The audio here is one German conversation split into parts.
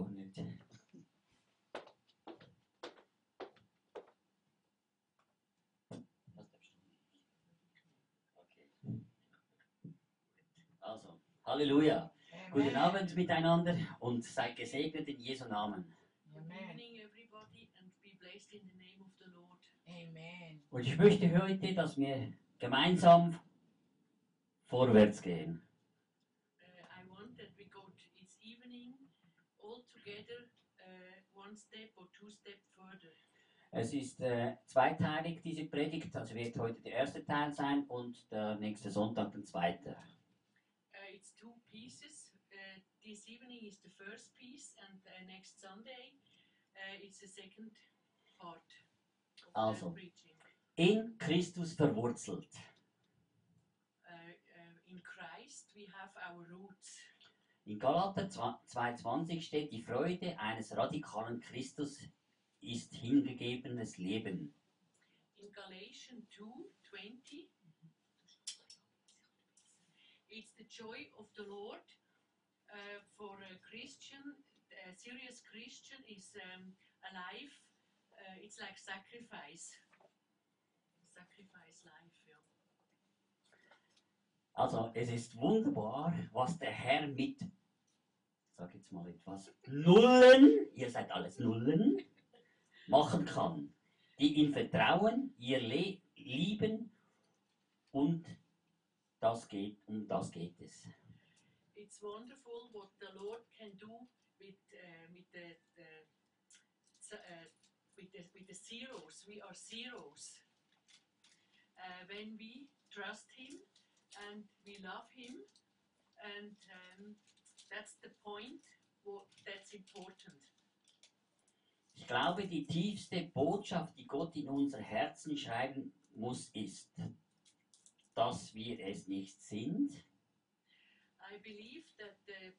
nicht. Okay. Also, Halleluja. Guten Abend miteinander und seid gesegnet in Jesu Namen. Amen. Amen. Und ich möchte heute, dass wir gemeinsam vorwärts gehen. Uh, I want that we go to it's evening all together, uh, one step or two step further. Es ist äh, zweiteilig, diese Predigt, also wird heute der erste Teil sein und der nächste Sonntag der zweite. Uh, it's two pieces. Uh, this evening is the first piece, and uh, next Sunday uh, it's the second part of Also. the preaching. In Christus verwurzelt. Uh, uh, in Christ we have our roots. In Galater 2,20 steht, die Freude eines radikalen Christus ist hingegebenes Leben. In Galatians 2:20, it's the joy of the Lord. Uh, for a Christian, a serious Christian is um, life. Uh, it's like sacrifice. Sacrifice life. Also, es ist wunderbar, was der Herr mit, sag jetzt mal etwas, Nullen, ihr seid alles Nullen, machen kann. Die ihm vertrauen, ihr Le lieben und das geht, um das geht es. It's wonderful what the Lord can do with uh, with the, the uh, with the with the zeros. We are zeros. Uh, when we trust Him and we love Him, and um, that's the point. What that's important. Ich glaube, die tiefste Botschaft, die Gott in unser Herzen schreiben muss, ist, dass wir es nicht sind, I believe that the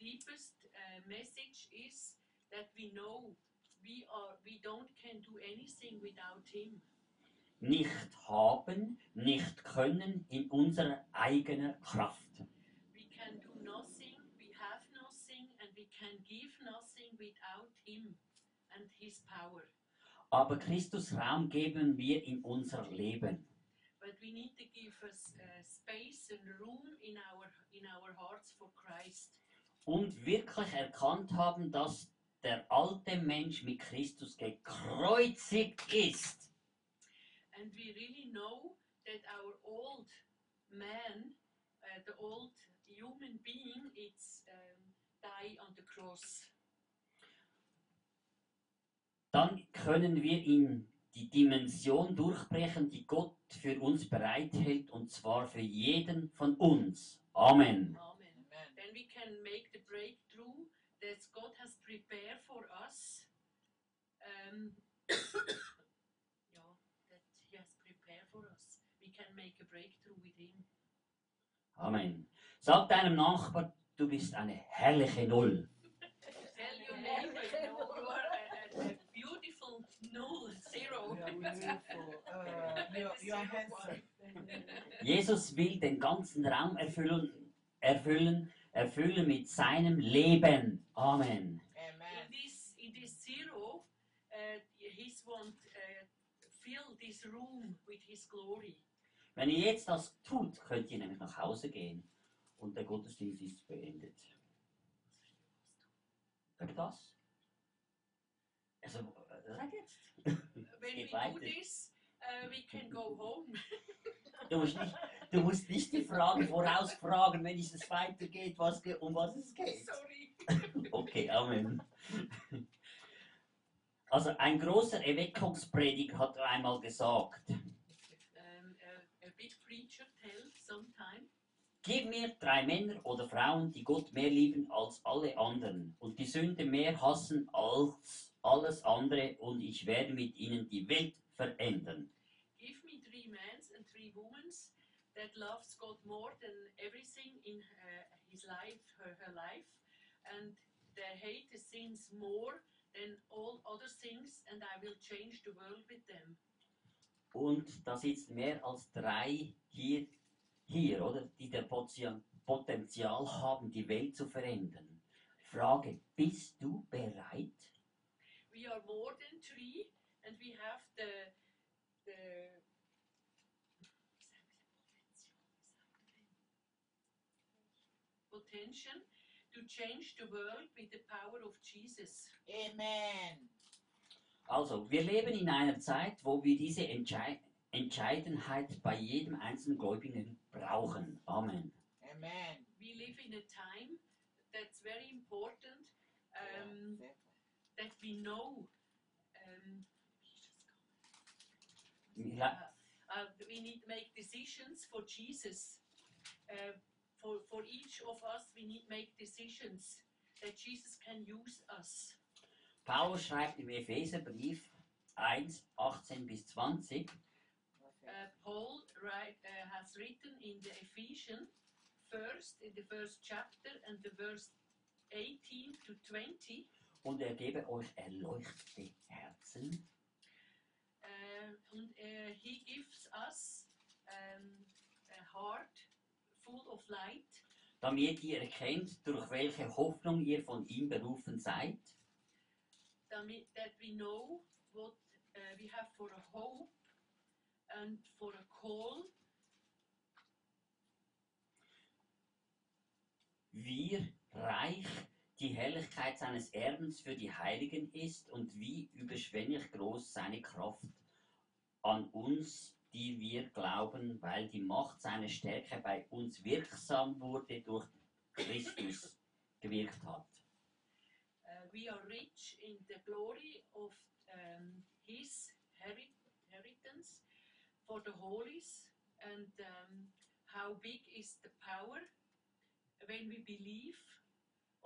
deepest uh, message is that we know we are we don't can do anything without Him. Nicht haben, nicht können in unserer eigenen Kraft. We can do nothing, we have nothing, and we can give nothing without Him and His power. Aber Christus Raum geben wir in unser Leben. But we need to give us uh, space and room in our in our hearts for Christ, Und wirklich erkannt haben, dass der alte Mensch mit Christus gekreuzigt ist. And we really know that our old man, uh, the old human being, it's um, die on the cross. Dann können wir in die Dimension durchbrechen, die Gott für uns bereithält, und zwar für jeden von uns. Amen. Amen. Then we can make the breakthrough that God has prepared for us. Um, yeah, that He has prepared for us. We can make a breakthrough with Him. Amen. Sag deinem Nachbar, du bist eine herrliche Null. Tell your neighbor, you are a, a, beautiful null, zero. Uh. Jesus will den ganzen Raum erfüllen, erfüllen, erfüllen mit seinem Leben. Amen. in Amen. this in this zero, uh, His want uh, fill this room with His glory. Wenn ihr jetzt das tut, könnt ihr nämlich nach Hause gehen und der Gottesdienst ist beendet. Sag das? Also, äh, sag jetzt. When we geht do weiter. this, uh, we can go home. Du musst nicht, du musst nicht die Frage vorausfragen, wenn es weitergeht, was, um was es geht. Sorry. Okay, Amen. Also ein großer Erweckungsprediger hat einmal gesagt, big preacher tells sometime, gib mir drei Männer oder Frauen, die Gott mehr lieben als alle anderen. Und die Sünde mehr hassen als alles andere. Und ich werde mit ihnen die Welt verändern. give me three men and three women that loves God more than everything in uh, his life, her, her life, and they hate the sins more than all other things, and I will change the world with them. Und da sitzen mehr als drei hier, hier oder? Die der Potenzial haben, die Welt zu verändern. Frage, bist du bereit? We are more than three, and we have the the potential to change the world with the power of Jesus. Amen. Also, wir leben in einer Zeit, wo wir diese Entschei Entscheidenheit bei jedem einzelnen Gläubigen brauchen. Amen. Amen. We live in a time that's very important um, Yeah. that we know. Um, Wir- uh, we need to make decisions for Jesus. Uh, for, for each of us, we need to make decisions that Jesus can use us. Paulus schreibt im Epheserbrief 1, 18 bis 20, Uh, Paul write, uh, has written in the Ephesians, first in the first chapter and the verse 18 to 20, und er gebe euch erleuchtete Herzen, uh, and uh, he gives us um, a heart full of light, damit ihr erkennt, durch welche Hoffnung ihr von ihm berufen seid, damit, that we know what uh, we have for a hope and for a call, wie reich die Herrlichkeit seines Erbens für die Heiligen ist und wie überschwänglich groß seine Kraft an uns, die wir glauben, weil die Macht seiner Stärke bei uns wirksam wurde durch Christus gewirkt hat. We are rich in the glory of um, his inheritance for the holies and um, how big is the power when we believe.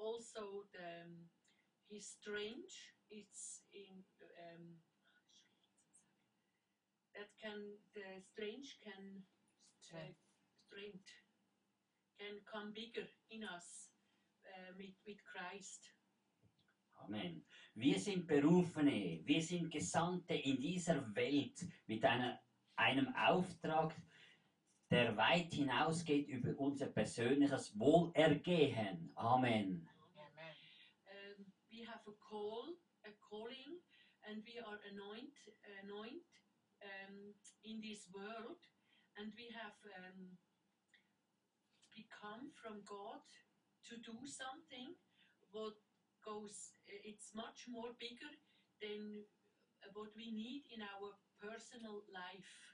Also the um, his strength it's in um, that can the strange can uh, strength can come bigger in us uh, with, with Christ Amen. Wir sind Berufene, wir sind Gesandte in dieser Welt mit einer, einem Auftrag, der weit hinausgeht über unser persönliches Wohlergehen. Amen. Amen. um, we have a call, a calling, and we are anoint, anoint um, in this world, and we have um, become from God to do something what goes. It's much more bigger than what we need in our personal life.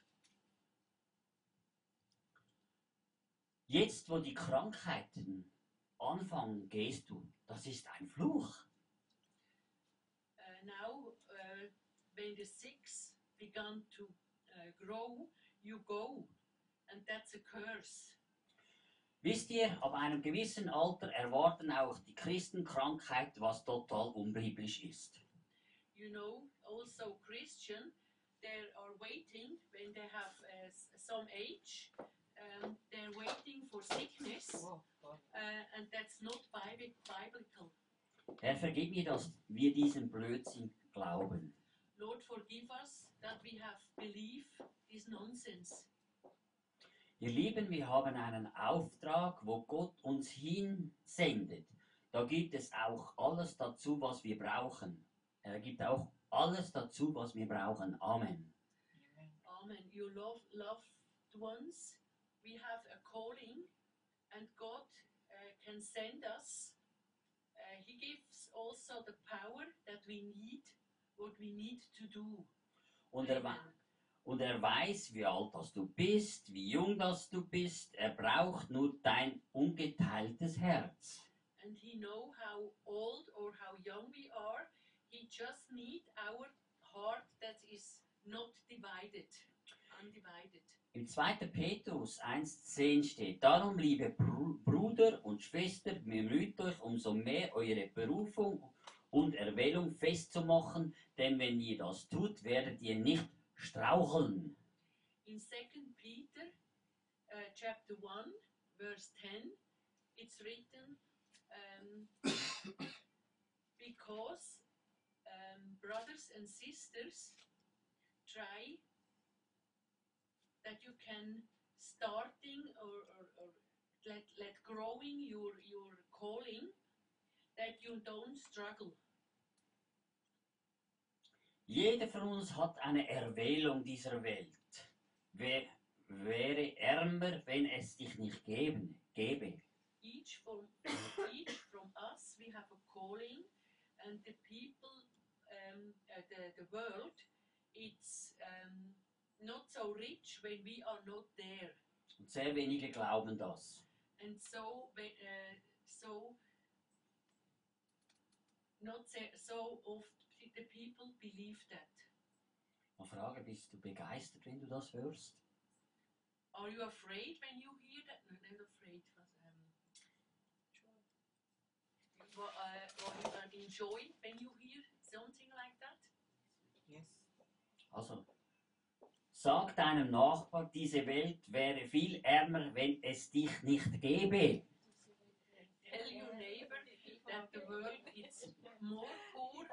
Jetzt, wo die Krankheiten anfangen, gehst du. Das ist ein Fluch. Uh, now, uh, when the six began to uh, grow, you go, and that's a curse. Wisst ihr, ab einem gewissen Alter erwarten auch die Christen Krankheit, was total unbiblisch ist. You know, also Christian, they are waiting when they have uh, some age. Um, they're waiting for sickness, Oh, uh, and that's not biblical. Herr, vergib mir, dass wir diesen Blödsinn glauben. Lord, forgive us that we have believed this nonsense. Ihr Lieben, wir haben einen Auftrag, wo Gott uns hinsendet. Da gibt es auch alles dazu, was wir brauchen. Er gibt auch alles dazu, was wir brauchen. Amen. Amen. You love loved ones. We have a calling, and God uh, can send us. Uh, he gives also the power that we need, what we need to do. Und er. Und er weiß, wie alt das du bist, wie jung das du bist. Er braucht nur dein ungeteiltes Herz. And He know how old or how young we are. He just need our heart that is not divided, undivided. Im 2. Petrus 1,10 steht, darum, liebe Bru Bruder und Schwester, bemüht euch umso mehr, eure Berufung und Erwählung festzumachen, denn wenn ihr das tut, werdet ihr nicht straucheln. In Second Peter, uh, chapter one, verse ten, it's written, um, because um, brothers and sisters try that you can starting or, or, or let, let growing your your calling that you don't struggle. Jeder von uns hat eine Erwählung dieser Welt. Wer wäre ärmer, wenn es dich nicht geben, gäbe? Each from each from us, we have a calling, and the people, um, uh, the the world, it's um, not so rich when we are not there, Und sehr wenige glauben das. and so we- uh, so not so oft the people believe that. Mal fragen, bist du begeistert, wenn du das hörst? Are you afraid when you hear that? No, not afraid. Was, um, what, uh, or you enjoy when you hear something like that? Yes. Also, sag deinem Nachbar, diese Welt wäre viel ärmer, wenn es dich nicht gäbe. Tell your neighbor that the world is more poor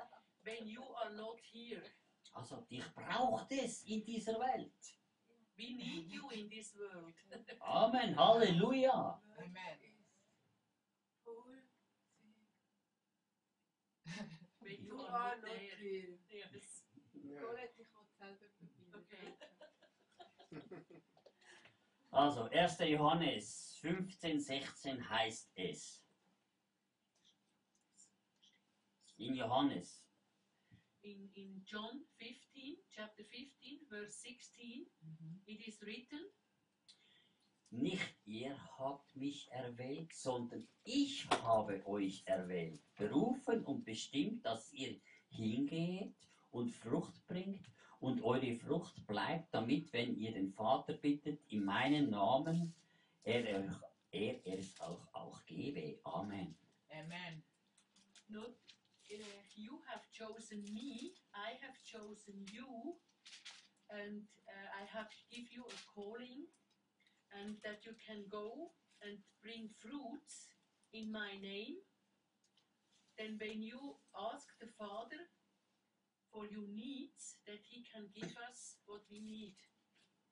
when you are not here. Also, dich braucht es in dieser Welt. We need you in this world. Amen, Halleluja. Amen. when you You are are not not there. here. Yes. Colette, ich will selber probieren. Okay. Also, 1. Johannes 15, 16 heißt es. In Johannes. In, in John 15, chapter 15, verse 16, Mhm. it is written, Nicht ihr habt mich erwählt, sondern ich habe euch erwählt, berufen und bestimmt, dass ihr hingeht und Frucht bringt und eure Frucht bleibt, damit, wenn ihr den Vater bittet, in meinem Namen, er, euch, er, er es auch, auch gebe. Amen. Amen. Not you have chosen me, I have chosen you, and uh, I have give you a calling, and that you can go and bring fruits in my name. Then when you ask the Father for your needs, that He can give us what we need.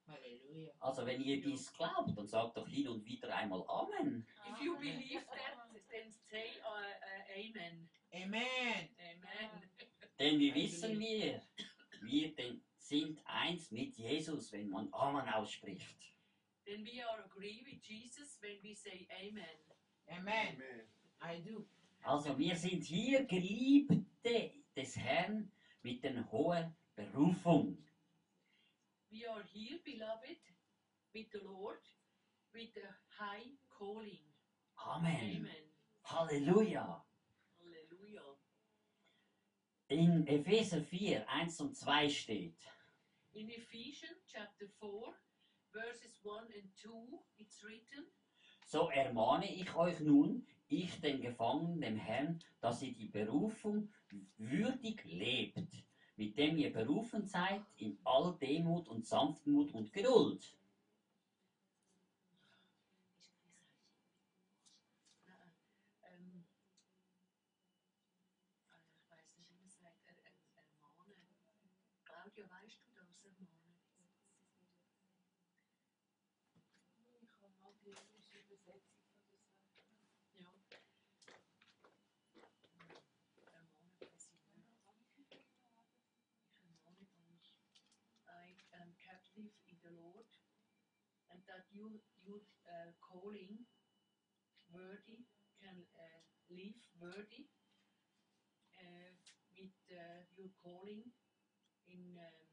Hallelujah. Also, wenn ihr dies glaubt, dann sagt doch hin und wieder einmal Amen. If you believe that, then say uh, uh, Amen. Amen. Amen. Wie wissen wir, wir sind eins mit Jesus, wenn man Amen ausspricht. Then we are agree with Jesus when we say Amen. Amen. I do. Also wir sind hier Geliebte des Herrn mit einer hohen Berufung. We are here, beloved, with the Lord, with a high calling. Amen. Amen. Halleluja. In Epheser 4, 1 und 2 steht, In Ephesians chapter 4, verses 1 and 2, it's written, so ermahne ich euch nun, ich den Gefangenen, dem Herrn, dass ihr die Berufung würdig lebt, mit dem ihr berufen seid in all Demut und Sanftmut und Geduld. The Lord, and that you, your uh, calling worthy can uh, live worthy uh, with uh, your calling in. Um,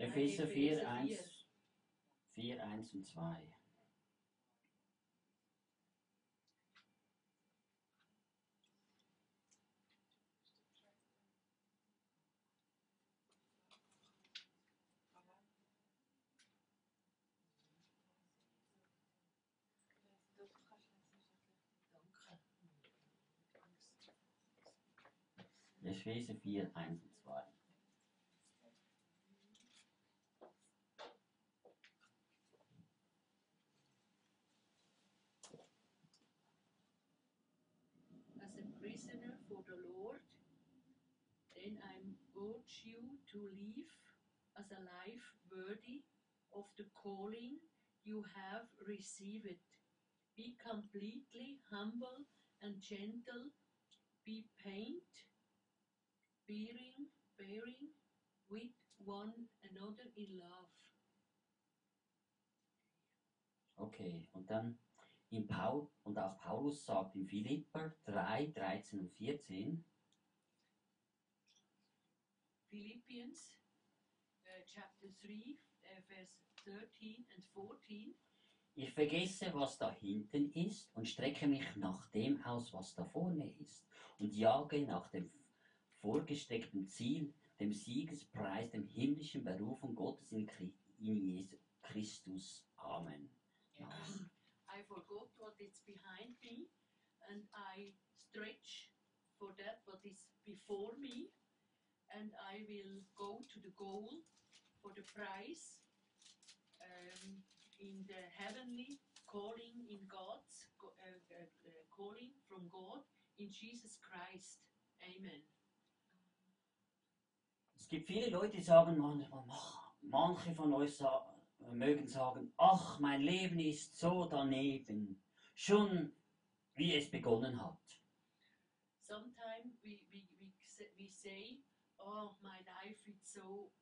Epheser 4, 1, 4. 4, 1 und 2. Danke. Epheser 4, 1 und 2. as a prisoner for the Lord, then I urge you to live as a life worthy of the calling you have received. Be completely humble and gentle. Be paint, bearing, bearing with one another in love. Okay, und dann in Paul, und auch Paulus sagt in Philipper 3, 13 und 14, Philippians uh, chapter 3, uh, verse 13 and 14. ich vergesse, was da hinten ist und strecke mich nach dem aus, was da vorne ist und jage nach dem vorgesteckten Ziel, dem Siegespreis, dem himmlischen Berufung Gottes in, Chri- in Jesu Christus. Amen. Amen. I forgot what is behind me, and I stretch for that what is before me, and I will go to the goal for the prize um, in the heavenly calling in God's uh, uh, uh, calling from God in Jesus Christ. Amen. Es gibt viele Leute, die sagen manchmal, "Ach, manche von euch sa mögen sagen, ach, mein Leben ist so daneben, schon wie es begonnen hat. Sometimes we, we, we, we say, oh, my life is so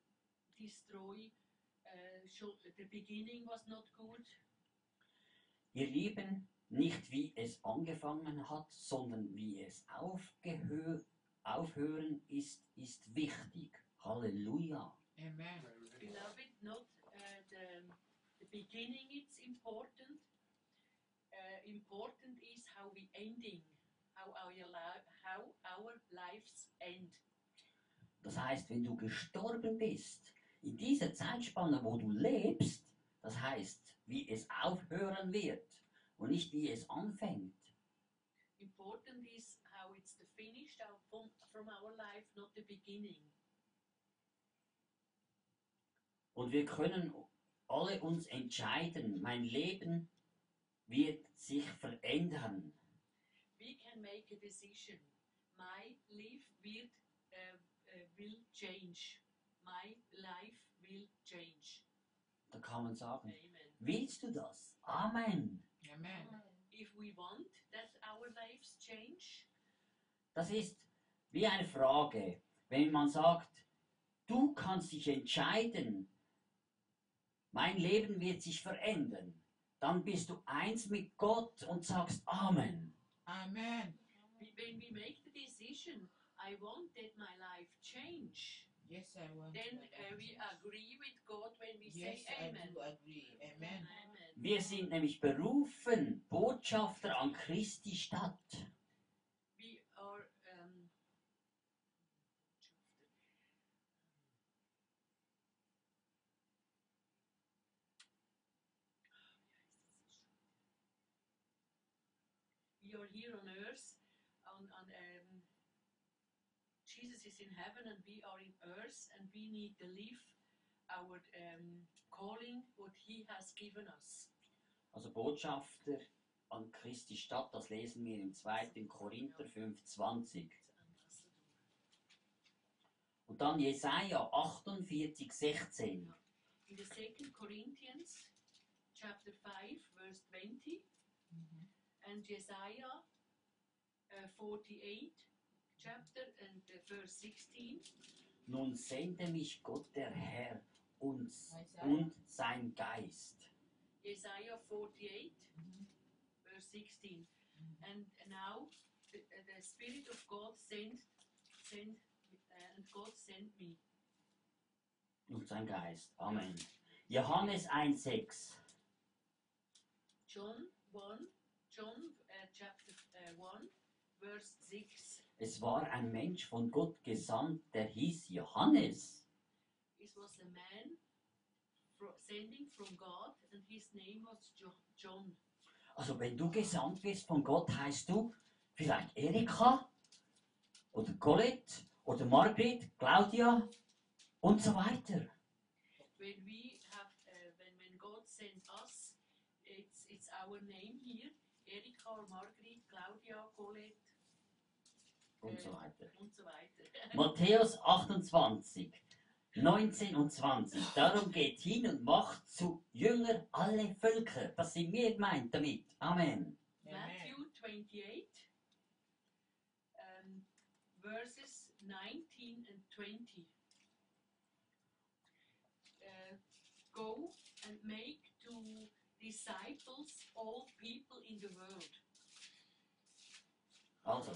destroyed. Uh, should, the beginning was not good. Ihr Lieben, nicht wie es angefangen hat, sondern wie es aufgehö aufhören ist, ist wichtig. Halleluja. Amen. Beloved, not uh, the, the beginning it's important. Uh, important is how we ending, how our, how our lives end. Das heißt, wenn du gestorben bist, in dieser Zeitspanne, wo du lebst, das heißt, wie es aufhören wird und nicht wie es anfängt. Important is how it's the finished out from, from our life, not the beginning. Und wir können alle uns entscheiden, mein Leben wird sich verändern. we can make a decision. My life will, uh, uh, will change. My life will change. Da kann man sagen, Amen. willst du das? Amen. Amen. If we want that our lives change, Das ist wie eine Frage, wenn man sagt, du kannst dich entscheiden, mein Leben wird sich verändern. Dann bist du eins mit Gott und sagst Amen. Amen. when we make the decision, I want that my life change. Yes, I want Then uh, we agree. with God when we Yes, say I Amen. do agree. Amen. Amen. Wir sind nämlich berufen, Botschafter an Christi Stadt. We are. Um, we are here on earth, on, on um, Jesus is in heaven and we are in earth, and we need to live our um, calling, what He has given us. Also Botschafter an Christi Stadt, das lesen wir im 2. Korinther 5,20. Und dann Jesaja 48, 16. In the second Corinthians, chapter 5, verse 20, Mhm. And Jesaja uh, 48, chapter and uh, verse 16. Nun sende mich Gott der Herr Isaiah. und sein Geist. Jesaja 48, Mhm. verse 16. And now the, uh, the Spirit of God sent, sent uh, and God sent me. Und sein Geist. Amen. Johannes 1, 6. John 1, John uh, chapter uh, 1, verse 6. Es war ein Mensch von Gott gesandt, der hieß Johannes. It was a man sending from God, and his name was jo- John. Also wenn du gesandt wirst von Gott, heißt du vielleicht Erika oder Colette oder Margret, Claudia und so weiter. When we have, uh, when, when God sent us, it's, it's our name here, Erika or Margret, Claudia, Colette Und so weiter. und so weiter. Matthäus 28. 19 und 20. Darum geht hin und macht zu Jünger alle Völker. Das sind wir gemeint damit. Amen. Amen. Matthew 28, um, verses 19 and 20. Uh, go and make to disciples all people in the world. Also,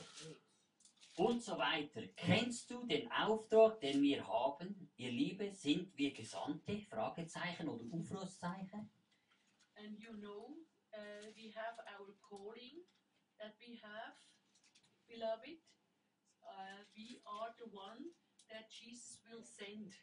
und so weiter. Kennst du den Auftrag, den wir haben? Ihr Liebe, sind wir Gesandte? Fragezeichen oder Aufrufzeichen? And you know, uh, we have our calling that we have, beloved. Uh, we are the one that Jesus will send.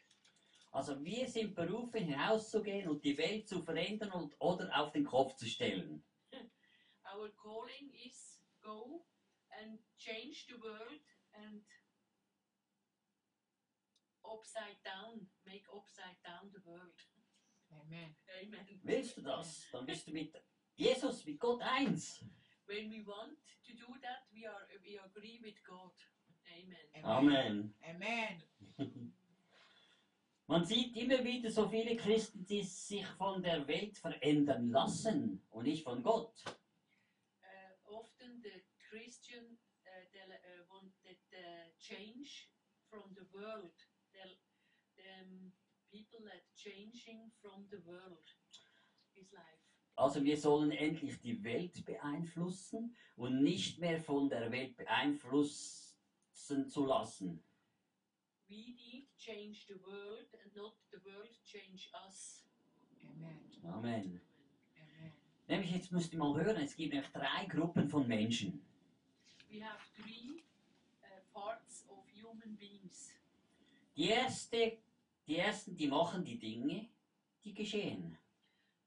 Also wir sind berufen, hinauszugehen und die Welt zu verändern und, oder auf den Kopf zu stellen. Our calling is go and change the world and upside down, make upside down the world. Amen. Amen. Willst du das? Dann bist du mit Jesus, mit Gott eins. When we want to do that, we are we agree with God. Amen. Amen. Amen. Man sieht immer wieder so viele Christen, die sich von der Welt verändern lassen und nicht von Gott. Uh, often the Christian uh, they uh, want that uh, change from the world. The, the people that changing from the world is life. Also wir sollen endlich die Welt beeinflussen und nicht mehr von der Welt beeinflussen zu lassen. We need change the world and not the world change us. Amen. Amen. Amen. Nämlich jetzt müsst ihr mal hören, es gibt nämlich drei Gruppen von Menschen. We have three parts of human beings. Die erste, die ersten, die machen die Dinge, die geschehen.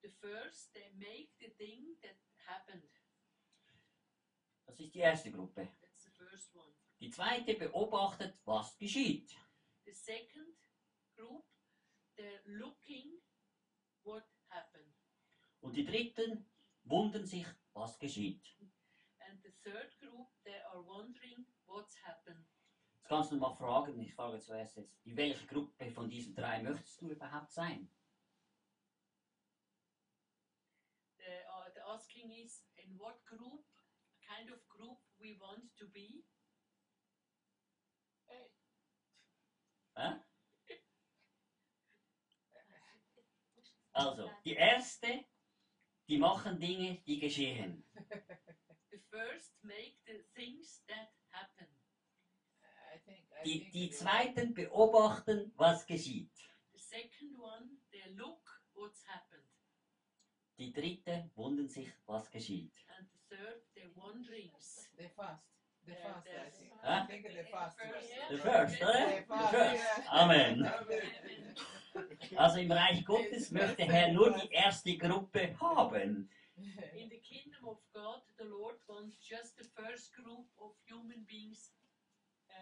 The first, they make the thing that happened. Das ist die erste Gruppe. That's the first one. Die zweite beobachtet, was geschieht. The second group, they're looking what happened. Und die dritten wundern sich, was geschieht. And the third group, they are wondering what's happened. Jetzt kannst du mal fragen, ich frage zuerst jetzt, in welche Gruppe von diesen drei möchtest du überhaupt sein? The, uh, the asking is, in what group, kind of group we want to be? Hä? Also, die erste, die machen Dinge, die geschehen. The first, make the things that happen. I think. I Die, die it- zweiten beobachten, was geschieht. The second one, they look what's happened. Die dritte wundern sich, was geschieht. And the third, they're wonderings. The first. The Yeah, first. I think. The first. Oder? The first. Amen. Also im Reich Gottes möchte Herr nur die erste Gruppe haben. In the kingdom of God, the Lord wants just the first group of human beings.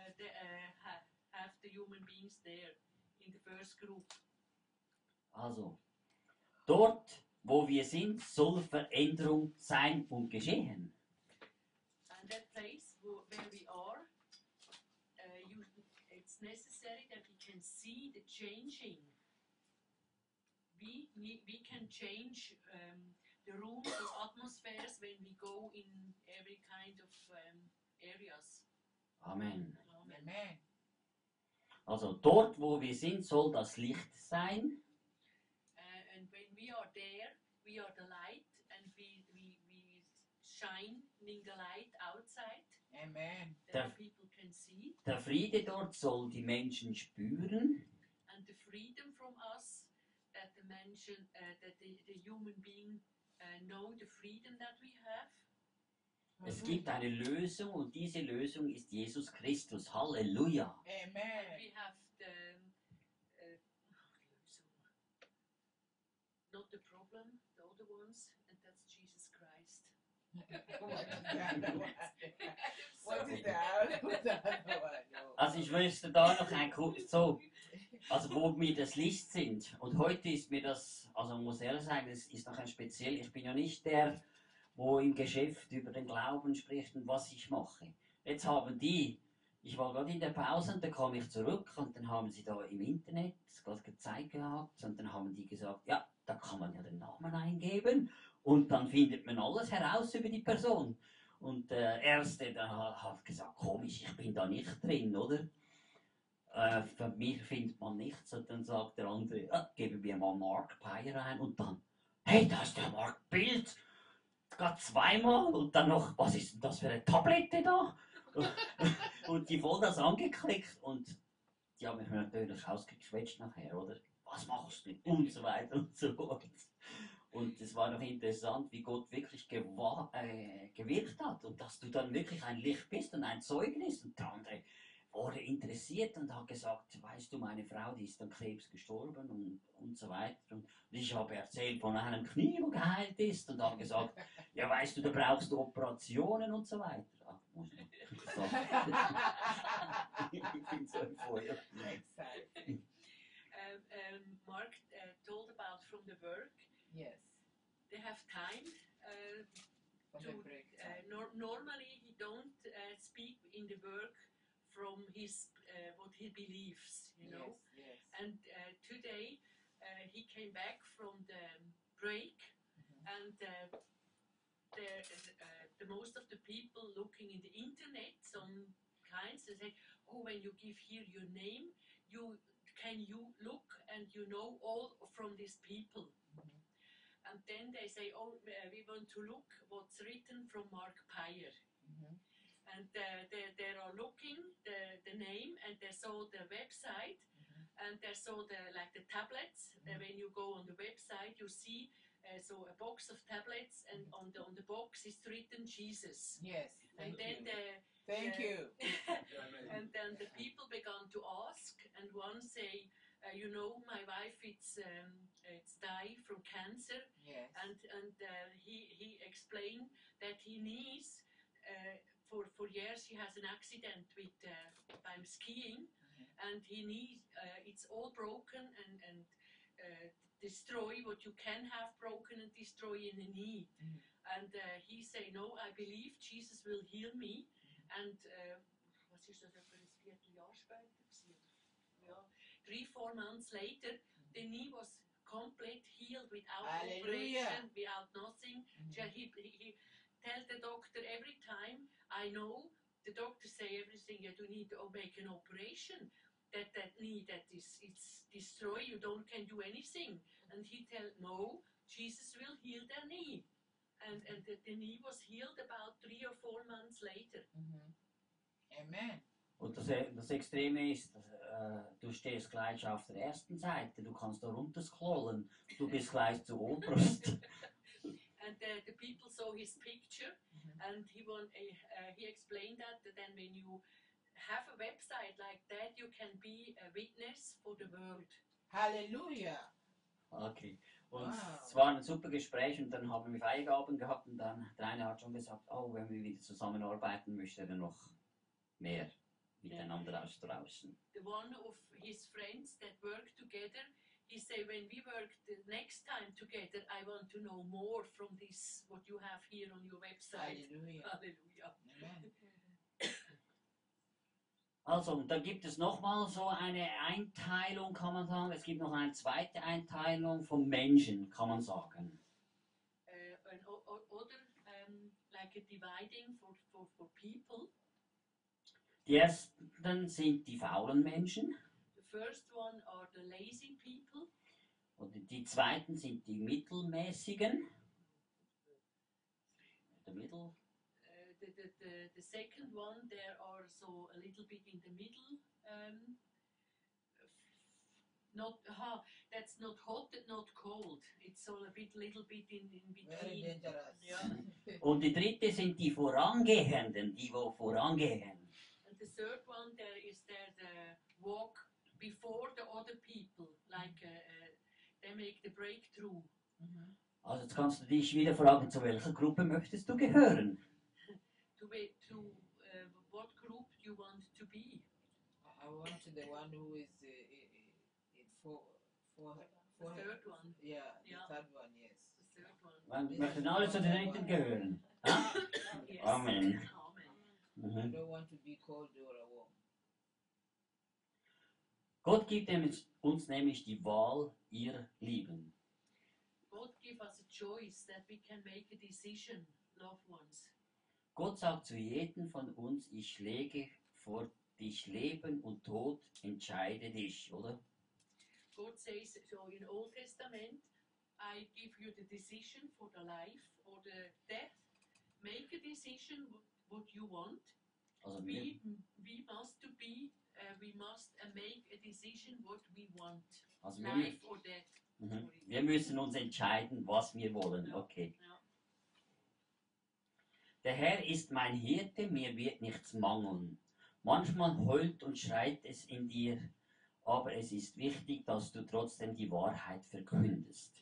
Uh, the, uh, ha, have the human beings there in the first group. Also, dort, wo wir sind, soll Veränderung sein und geschehen. And that place wo- where we are, uh, you, it's necessary that we can see the changing. We, need, we can change um, the rooms or atmospheres when we go in every kind of um, areas. Amen. Amen. Also dort, wo wir sind, soll das Licht sein. Uh, and when we are there, we are the light and we, we, we shine in the light outside Amen. that Der- people can see. Der Friede dort soll die Menschen spüren. and the freedom from us that the mention uh, that the, the human being uh, know the freedom that we have Es gibt eine Lösung und diese Lösung ist Jesus Christus. Halleluja. Amen. we have the uh, so, not the problem the other ones and that's jesus christ? No. Also ich wüsste da noch ein so, also wo wir das Licht sind. Und heute ist mir das, also muss ehrlich sagen, es ist noch ein speziell. Ich bin ja nicht der, wo im Geschäft über den Glauben spricht und was ich mache. Jetzt haben die, ich war gerade in der Pause und dann kam ich zurück und dann haben sie da im Internet gerade gezeigt gehabt und dann haben die gesagt, ja, da kann man ja den Namen eingeben und dann findet man alles heraus über die Person. Und der Erste der hat gesagt, komisch, ich bin da nicht drin, oder? Äh, für mich findet man nichts. Und dann sagt der andere, ah, geben wir mal Mark Peyer ein und dann, hey, da ist der Mark Bild. Gerade zweimal und dann noch, was ist denn das für eine Tablette da? und die voll das angeklickt und die haben mich natürlich ausgequetscht nachher, oder? Was machst du? Und so weiter und so fort. Und es war noch interessant, wie Gott wirklich äh, gewirkt hat und dass du dann wirklich ein Licht bist und ein Zeugnis. Und der andere wurde interessiert und hat gesagt, weißt du, meine Frau, die ist an Krebs gestorben und, und so weiter. Und ich habe erzählt von einem Knie, wo geheilt ist und habe gesagt, ja weißt du, da brauchst du Operationen und so weiter. Ach, muss ich sagen. ich bin so im Feuer. Exciting. Um, um, Mark uh, told about from the work. Yes. They have time. Uh, to, uh, nor- normally, he don't uh, speak in the work from his uh, what he believes. You know. Yes, yes. And uh, today uh, he came back from the break, Mhm. and uh, the, uh, the most of the people looking in the internet, some kinds, they say, "Oh, when you give here your name, you can you look and you know all from these people." Mhm. And then they say, "Oh, we want to look what's written from Mark Peyer." Mhm. And uh, they, they are looking the, the name, and they saw the website, Mhm. and they saw the like the tablets. Uh, when you go on the website, you see uh, so a box of tablets, and on the on the box is written Jesus. Yes. And Thank then you. the Thank uh, you. and then the people began to ask, and one say, uh, you know, my wife it's um, it's died from cancer, Yes. and and uh, he he explained that he needs. Uh, for, for years he has an accident with uh, skiing Mhm. and he needs uh, it's all broken and and uh, destroy what you can have broken and destroy in the knee Mhm. and uh, he say no I believe Jesus will heal me and uh, was ist das etwa ein Vierteljahr später gewesen? ja three four months later the knee was complete healed without Hallelujah. operation without nothing Mhm. he, he, he tell the doctor every time I know the doctor say everything you do need to make an operation that that knee that is it's destroyed you don't can do anything and he tell no Jesus will heal their knee and and the, the knee was healed about three or four months later Mhm. Amen. Und das, das Extreme ist, äh, du stehst gleich auf der ersten Seite, du kannst da runterscrollen, du bist gleich zu oberst. and the, the people saw his picture Mhm. and he want, uh, he explained that, that then when you have a website like that you can be a witness for the world Hallelujah. Okay. Und Wow. es war ein super Gespräch und dann haben wir Freigaben gehabt und dann der eine hat schon gesagt, oh, wenn wir wieder zusammenarbeiten, möchte er noch mehr miteinander austauschen. the one of his friends that work together he say when we work the next time together i want to know more from this what you have here on your website Hallelujah. hallelujah Amen. Also, und dann gibt es nochmal so eine Einteilung, kann man sagen. Es gibt noch eine zweite Einteilung von Menschen, kann man sagen. uh, and o- o- other um, like a dividing for, for, for people Die ersten sind die faulen Menschen the first one are the lazy people und die zweiten sind die mittelmäßigen. Der Mittel. uh, the, the, the, the second one there are so a little bit in the middle um, not aha, that's not hot and not cold it's all a bit little bit in, in Very between dangerous. Yeah. Und die dritte sind die Vorangehenden, die wo vorangehen. And the third one, there is there the walk before the other people, like uh, uh, they make the breakthrough. Mhm. Also jetzt kannst du dich wieder fragen, zu welcher Gruppe möchtest du gehören? To be, to uh, what group you want to be? I I want the one who is uh, uh, uh, for for The for third one, yeah the Yeah. third one yes. the third one. Wir möchten alle zu den dritten gehören. Yes. Amen. Amen. I Mhm. don't want to be cold or warm. Gott gibt uns nämlich die Wahl, ihr Lieben. God give us a choice that we can make a decision, loved ones. Gott sagt zu jedem von uns, ich lege vor dich Leben und Tod, entscheide dich, oder? God says so in Old Testament, I give you the decision for the life or the death. Make a decision wh- what you want. Also wir, We, we must to be, uh, we must uh, make a decision what we want. also wir, Life or death. mhm. wir müssen uns entscheiden, was wir wollen. Okay. Ja. Der Herr ist mein Hirte, mir wird nichts mangeln. Manchmal heult und schreit es in dir, aber es ist wichtig, dass du trotzdem die Wahrheit verkündest.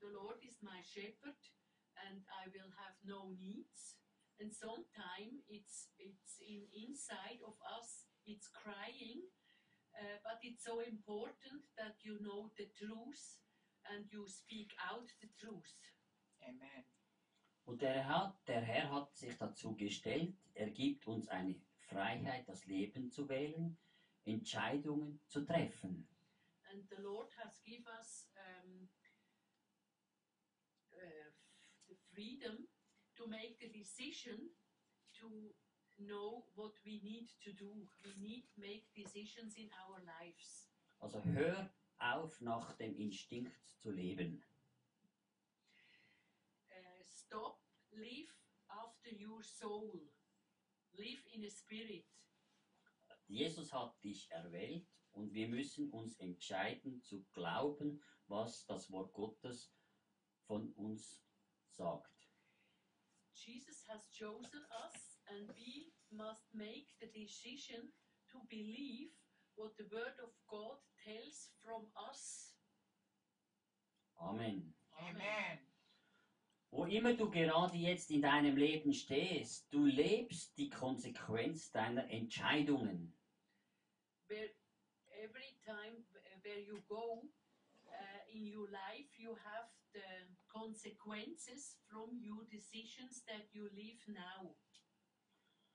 The Lord is my shepherd, and I will have no needs. And sometimes it's it's in inside of us, it's crying, uh, but it's so important that you know the truth and you speak out the truth. Amen. Und der Herr, der Herr hat sich dazu gestellt, er gibt uns eine Freiheit, das Leben zu wählen, Entscheidungen zu treffen. And the Lord has give us um, uh, the freedom to make the decision to know what we need to do. We need make decisions in our lives. Also hör auf, nach dem Instinkt zu leben. Uh, stop, live after your soul. Live in a spirit. Jesus hat dich erwählt und wir müssen uns entscheiden zu glauben, was das Wort Gottes von uns sagt. Jesus has chosen us, and we must make the decision to believe what the Word of God tells from us. Amen. Amen. Wo immer du gerade jetzt in deinem Leben stehst, du lebst die Konsequenz deiner Entscheidungen. Where every time where you go uh, in your life, you have the consequences from your decisions that you live now.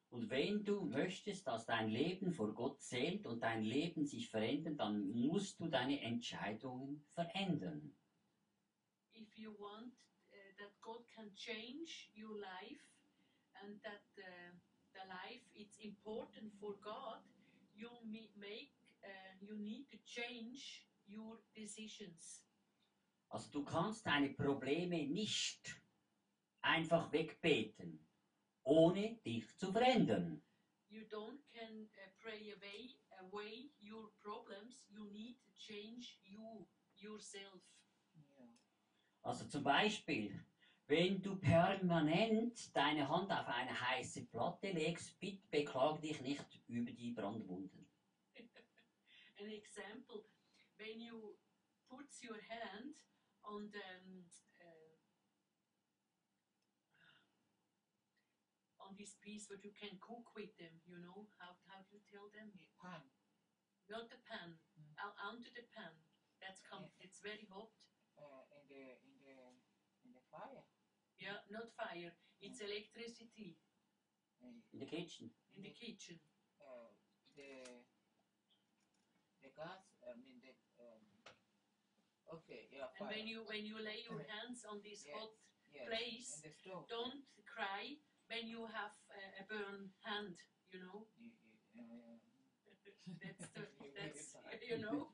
Und wenn du möchtest, dass dein Leben vor Gott zählt und dein Leben sich verändert, dann musst du deine Entscheidungen verändern. if you want uh, that God can change your life and that uh, the life it's important for God, you make uh, you need to change your decisions. Also du kannst deine Probleme nicht einfach wegbeten, ohne dich zu verändern. You don't can uh, pray away away your problems. You need to change you yourself. Yeah. Also zum Beispiel, wenn du permanent deine Hand auf eine heiße Platte legst, bitte beklag dich nicht über die Brandwunden. An example, when you put your hand on the um, uh, on this piece what you can cook with them, you know how how do you tell them? Pan. Not the pan, Mm. uh, under the pan. That's come. It's very hot. Uh, in the in the in the fire. Yeah, not fire. It's electricity Uh, In the kitchen. in the kitchen. uh, the the gas. I mean the. Okay. Yeah. And Fire. when you when you lay your hands on this Yes. hot yes. place, stove. don't cry when you have a, a burned hand. You know. You, you, uh, That's the that's you know.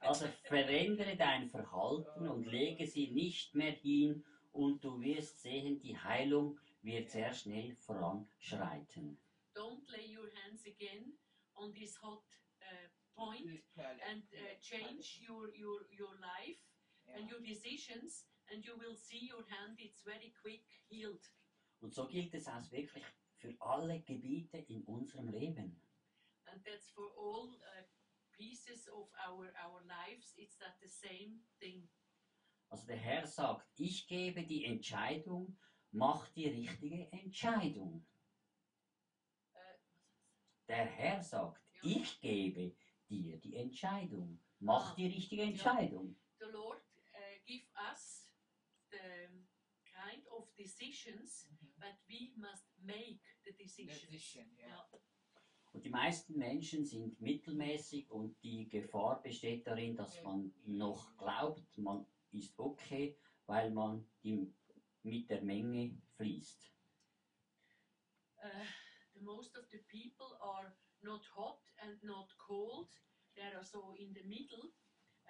Also verändere dein Verhalten und lege sie nicht mehr hin und du wirst sehen, die Heilung wird sehr schnell voranschreiten. Don't lay your hands again on this hot point and uh, change your your your life yeah. and your decisions, and you will see your hand. It's very quick healed. Und so gilt es auch wirklich für alle Gebiete in unserem Leben. and that's for all uh, pieces of our our lives it's that the same thing Also der Herr sagt, ich gebe die Entscheidung, mach die richtige Entscheidung. Äh, Der Herr sagt, Ja. ich gebe dir die Entscheidung, mach Ah. die richtige Entscheidung. the lord uh, give us the kind of decisions Mhm. but we must make the decisions Decision, yeah. Yeah. Und die die meisten Menschen sind mittelmäßig und die Gefahr besteht darin, dass man noch glaubt, man ist okay, weil man die, mit der Menge fließt. Uh, the most of the people are not hot and not cold. They are so in the middle,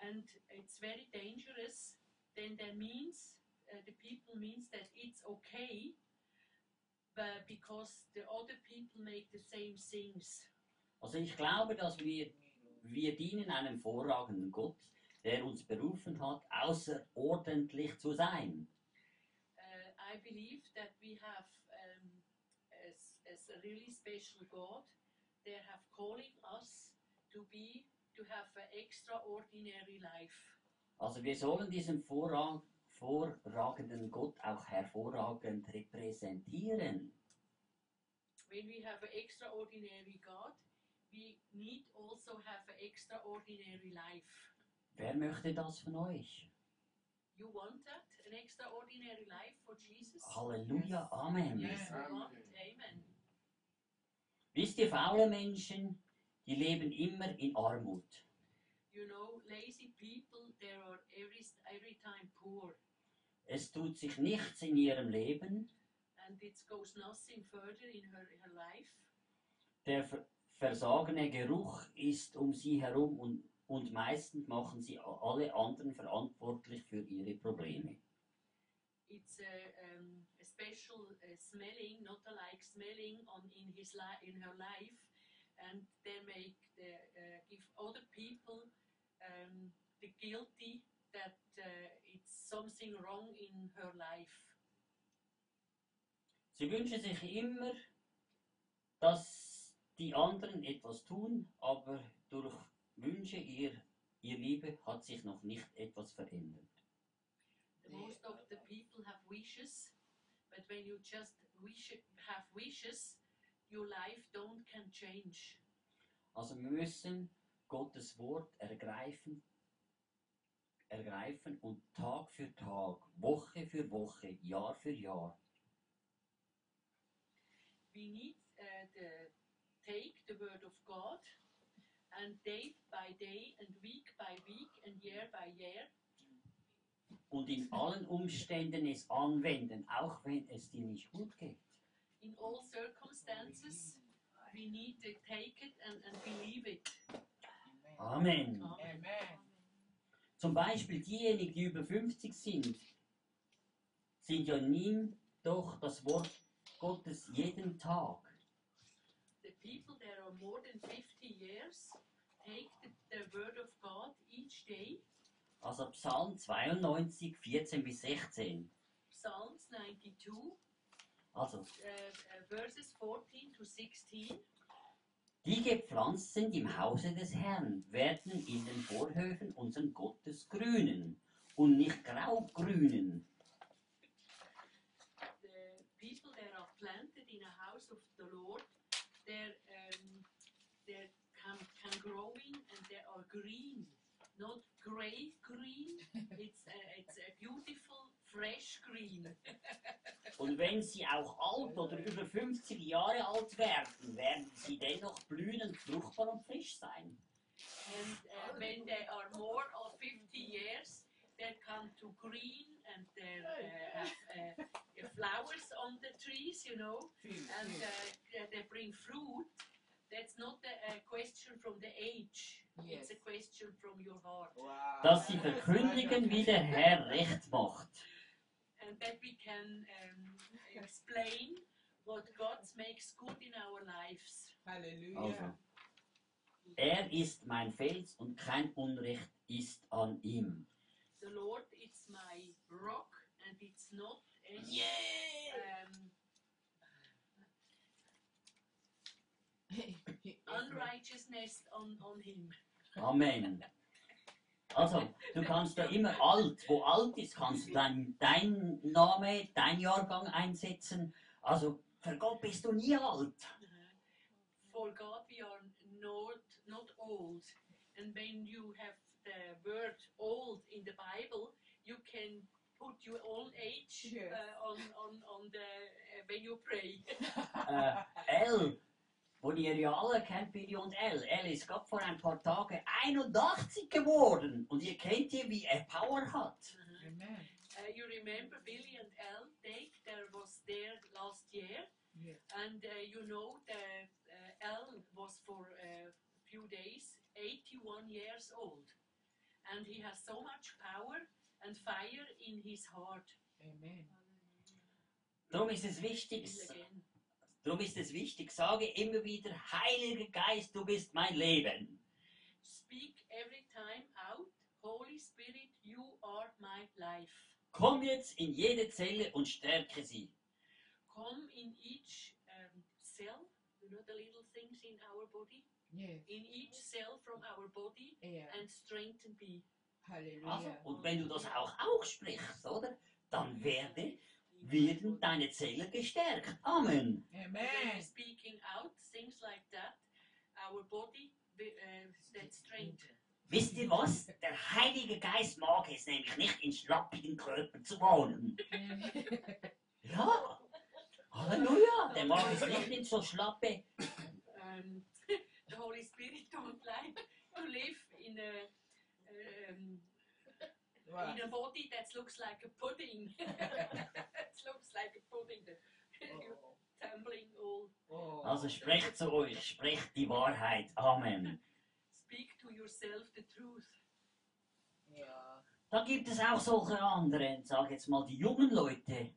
and it's very dangerous. Then that means uh, the people means that it's okay, but because the other people make the same things. Also ich glaube, dass wir, wir dienen einem vorragenden Gott, der uns berufen hat, außerordentlich zu sein. Uh, I believe that we have um, as a really special God, they have calling us to be to have an extraordinary life. Also wir sollen diesen vorrag vorragenden Gott auch hervorragend repräsentieren. When we have an extraordinary God, we need also have an extraordinary life. Wer möchte das von euch? You want that? An extraordinary life for Jesus? Halleluja, Amen. Yes, we Amen. want. Amen. Wisst ihr, faule Menschen, die leben immer in Armut. You know, lazy people, they are every, every time poor. Es tut sich nichts in ihrem Leben. and it goes nothing further in her, her life. Der ver versagene Geruch ist um sie herum und, und meistens machen sie alle anderen verantwortlich für ihre Probleme. It's a, um, special uh, smelling, not alike smelling on in his li- in her life, and they make the uh, give other people um, the guilty that uh, it's something wrong in her life. Sie wünschen sich immer, dass die anderen etwas tun, aber durch Wünsche ihr, ihr Liebe hat sich noch nicht etwas verändert. The most of the people have wishes, but when you just wish have wishes, your life don't can change. Also wir müssen Gottes Wort ergreifen, ergreifen und Tag für Tag, Woche für Woche, Jahr für Jahr we need uh, the take the word of God and day by day and week by week and year by year und in allen Umständen es anwenden, auch wenn es dir nicht gut geht. in all circumstances. We need to take it and, and believe it. Amen. Amen. Zum Beispiel diejenigen, die über 50 sind, sind ja nie doch das Wort Gottes jeden Tag. The people that are more than 50 years take the, the word of God each day. Also Psalm 92, 14 bis 16. Psalms 92, Also, uh, verses 14 to 16. die gepflanzt sind im Hause des Herrn, werden in den Vorhöfen unseren Gottes grünen und nicht graugrünen. the people that are planted in a house of the Lord, they're um, they can can growing and they are green, not grey green. it's a, it's a beautiful fresh green. Und wenn sie auch alt oder über 50 Jahre alt werden, werden sie dennoch blühend, fruchtbar und frisch sein. And uh, when they are more of 50 years, they come to green and they uh, have uh, flowers on the trees, you know. and uh, they bring fruit, that's not a question from the age. Yes. It's a question from your heart. Wow. Dass sie verkündigen, wie der Herr recht macht. And that we can explain what God makes good in our lives. Hallelujah. Also, er ist mein Fels und kein Unrecht ist an ihm. The Lord is my rock, and it's not any um, unrighteousness on, on him. Amen. Also, du kannst da immer alt, wo alt ist, kannst du dein, dein Name, dein Jahrgang einsetzen. Also, für Gott bist du nie alt. For God, we are not not old, and when you have the word old in the Bible, you can put your own age Yes. uh, on on on the uh, when you pray. Äh, El, wo ihr ja alle kennt, Billy und Elle. Elle ist gerade vor ein paar Tagen 81 geworden. Und ihr kennt ihr, wie er Power hat. Amen. Uh, you remember Billy and Elle Dake, there was there last year, Yes. and uh, you know the uh, Elle was for a few days 81 years old, and he has so much power and fire in his heart. Amen. Darum ist es wichtig. Darum ist es wichtig, sage immer wieder, Heiliger Geist, du bist mein Leben. Speak every time out, Holy Spirit, you are my life. Komm jetzt in jede Zelle und stärke sie. Come in each um, cell, you know the little things in our body, Yes. in each cell from our body, Yeah. and strengthen me. Hallelujah. Also, und wenn du das auch auch sprichst, oder? Dann werde, werden deine Zellen gestärkt. Amen. Amen. speaking out things like that, our body be- uh, that strength. Wisst ihr was? Der Heilige Geist mag es nämlich nicht, in schlappigen Körpern zu wohnen. Ja. Halleluja. Der mag es nicht in so schlappe. Um, the Holy Spirit don't like to live in a um, Wow. in a body that looks like a pudding. it looks like a pudding. You're Oh. tumbling all. Oh. Also sprecht zu euch, sprecht die Wahrheit. Amen. Speak to yourself the truth. Ja. Da gibt es auch solche anderen, sag jetzt mal die jungen Leute.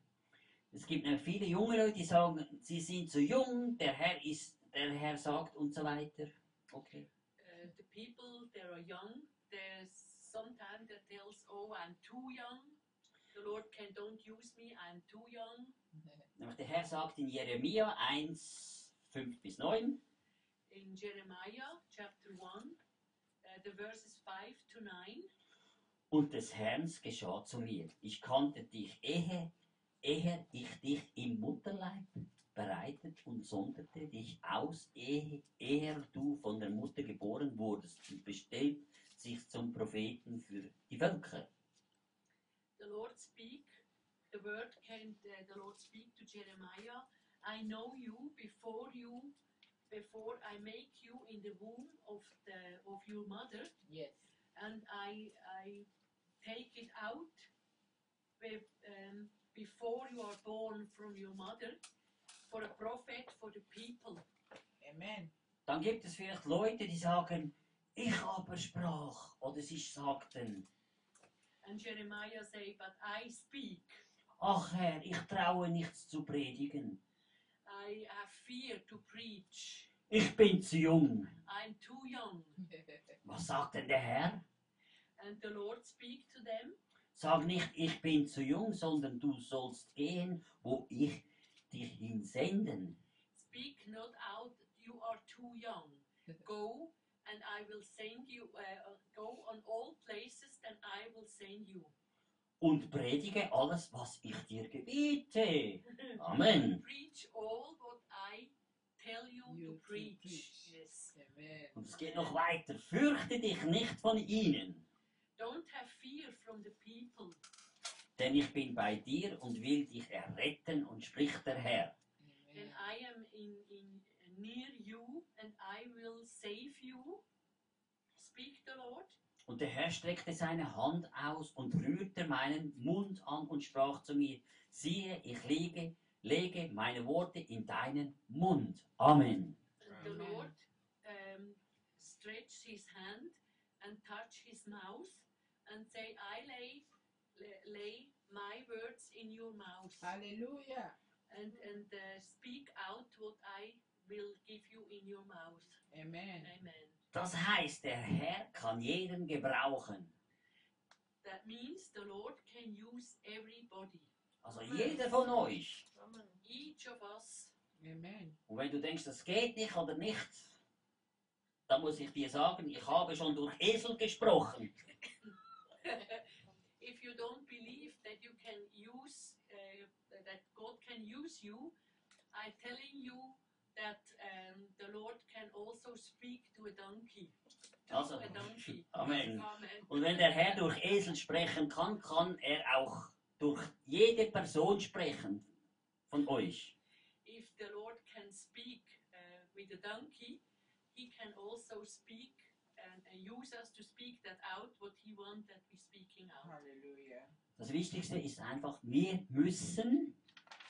Es gibt nämlich viele junge Leute, die sagen, sie sind zu jung, der Herr ist, der Herr sagt und so weiter. Okay. Uh, the people that are young, there's sometimes that tells, oh, I'm too young. The Lord can don't use me. I'm too young. Nämlich der Herr sagt in Jeremia 1, 5 bis 9, In Jeremiah chapter 1, uh, the verses 5 to 9. und des Herrn geschah zu mir. Ich kannte dich ehe, ehe ich dich im Mutterleib bereitet und sonderte dich aus, ehe, eher du von der Mutter geboren wurdest und bestellt sich zum Propheten für die Völker. The Lord speak, the word can uh, the Lord speak to Jeremiah. I know you before you, before I make you in the womb of the of your mother. Yes. and I, I take it out be- um, before you are born from your mother for a prophet for the people. Amen. Dann gibt es vielleicht Leute, die sagen, ich aber sprach, oder sie sagten, And Jeremiah say, but I speak. ach Herr, ich traue nichts zu predigen. I have fear to preach. Ich bin zu jung. I'm too young. Was sagt denn der Herr? And the Lord speak to them. Sag nicht, ich bin zu jung, sondern du sollst gehen, wo ich dich hinsenden. Speak not out, you are too young. Go, and I will send you. Uh, go on all places, and I will send you. Und predige alles, was ich dir gebiete. Amen. preach all what I tell you, You to preach. preach. Yes. Amen. Und es geht noch weiter. Fürchte dich nicht von ihnen, Don't have fear from the people, denn ich bin bei dir und will dich erretten, und spricht der Herr. Amen. I am in, in near you, and I will save you. Speak the Lord. Und der Herr streckte seine Hand aus und rührte meinen Mund an und sprach zu mir, siehe, ich lege, lege meine Worte in deinen Mund. Amen. And the. Lord um, stretch his hand and touch his mouth and say, I lay, lay, lay my words in your mouth. Hallelujah. and and uh, speak out what I will give you in your mouth. Amen. Amen. Das heißt, der Herr kann jeden gebrauchen. That means the Lord can use everybody, Also jeder von euch. each of us. Amen. Und wenn du denkst, das geht nicht oder nicht, dann muss ich dir sagen, ich habe schon durch Esel gesprochen. if you don't believe that you can use uh, that God can use you, I'm telling you that um, the Lord can also speak to a donkey. To Also, a donkey. Amen. Amen. Und wenn der Herr durch Esel sprechen kann, kann er auch durch jede Person sprechen von euch. If the Lord can speak uh, with a donkey, he can also speak and, use us to speak that out what he wants that we speaking out. Hallelujah. Das Wichtigste ist einfach, wir müssen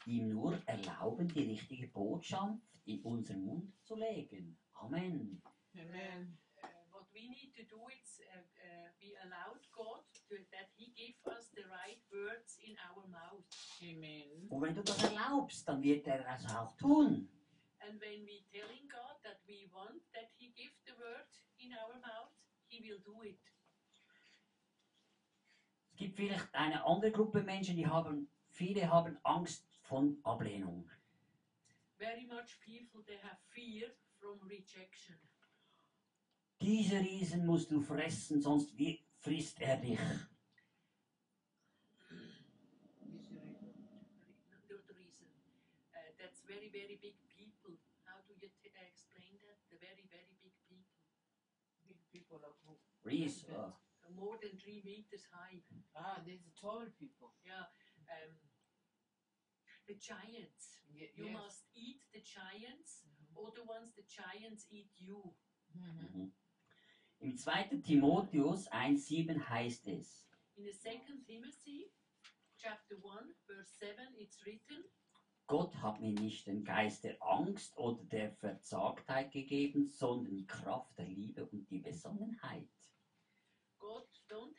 ihm nur erlauben, die richtige Botschaft in unseren Mund zu legen. Amen. Amen. Uh, what we need to do is uh, uh, we allowed God to, that He give us the right words in our mouth. Amen. Und wenn du das erlaubst, dann wird er es auch tun. And when we telling God that we want that He give the word in our mouth, He will do it. Es gibt vielleicht eine andere Gruppe Menschen, die haben, viele haben Angst von Ablehnung. Very much people they have fear from rejection. Diese Riesen musst du fressen, sonst wi- frisst er dich. The, the uh, that's very very big people. How do you t- explain that? The very very big people, Big people of who? Ries, uh, more than three meters high. Ah, there's the tall people. Yeah. Um, the giants. Ye- You yes. must eat the giants, Mhm. otherwise the giants eat you. Mhm. Im 2. Timotheus 1,7 heißt es, In the second Timothy, chapter 1, verse 7, it's written, Gott hat mir nicht den Geist der Angst oder der Verzagtheit gegeben, sondern die Kraft der Liebe und die Besonnenheit. God don't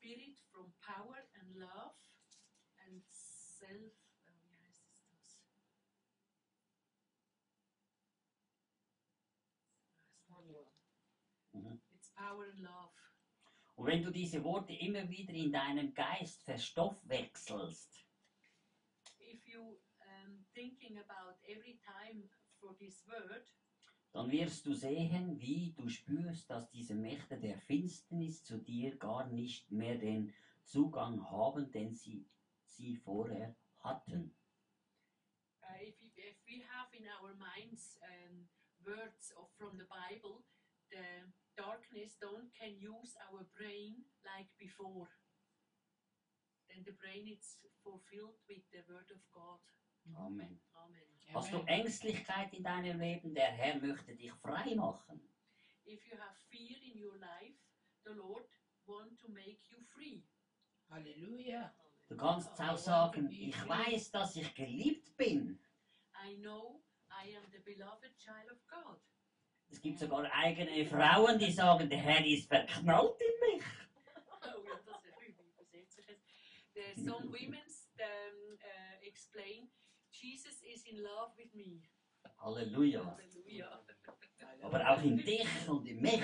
spirit from power and love and self. Heißt es das? It's power and love. Und wenn du diese Worte immer wieder in deinem Geist verstoffwechselst, If you um, thinking about every time for this word, dann wirst du sehen, wie du spürst, dass diese Mächte der Finsternis zu dir gar nicht mehr den Zugang haben, den sie, sie vorher hatten. uh, if, if we have in our minds um, words of, from the Bible, the darkness don't can use our brain like before. Then the brain is fulfilled with the word of God. Amen. Amen. Hast du. Ängstlichkeit in deinem Leben? Der Herr möchte dich frei machen. If you have fear in your life, the Lord want to make you free. Hallelujah. Du kannst auch sagen, ich weiß, dass ich geliebt bin. I know I am the beloved child of God. Es gibt sogar eigene Frauen, die sagen, der Herr ist verknallt in mich. Oh, ja, das ist wie übersetze ich es? The, some women um, uh, explain, Jesus is in love with me. Halleluja. Halleluja. Aber auch in dich und in mich.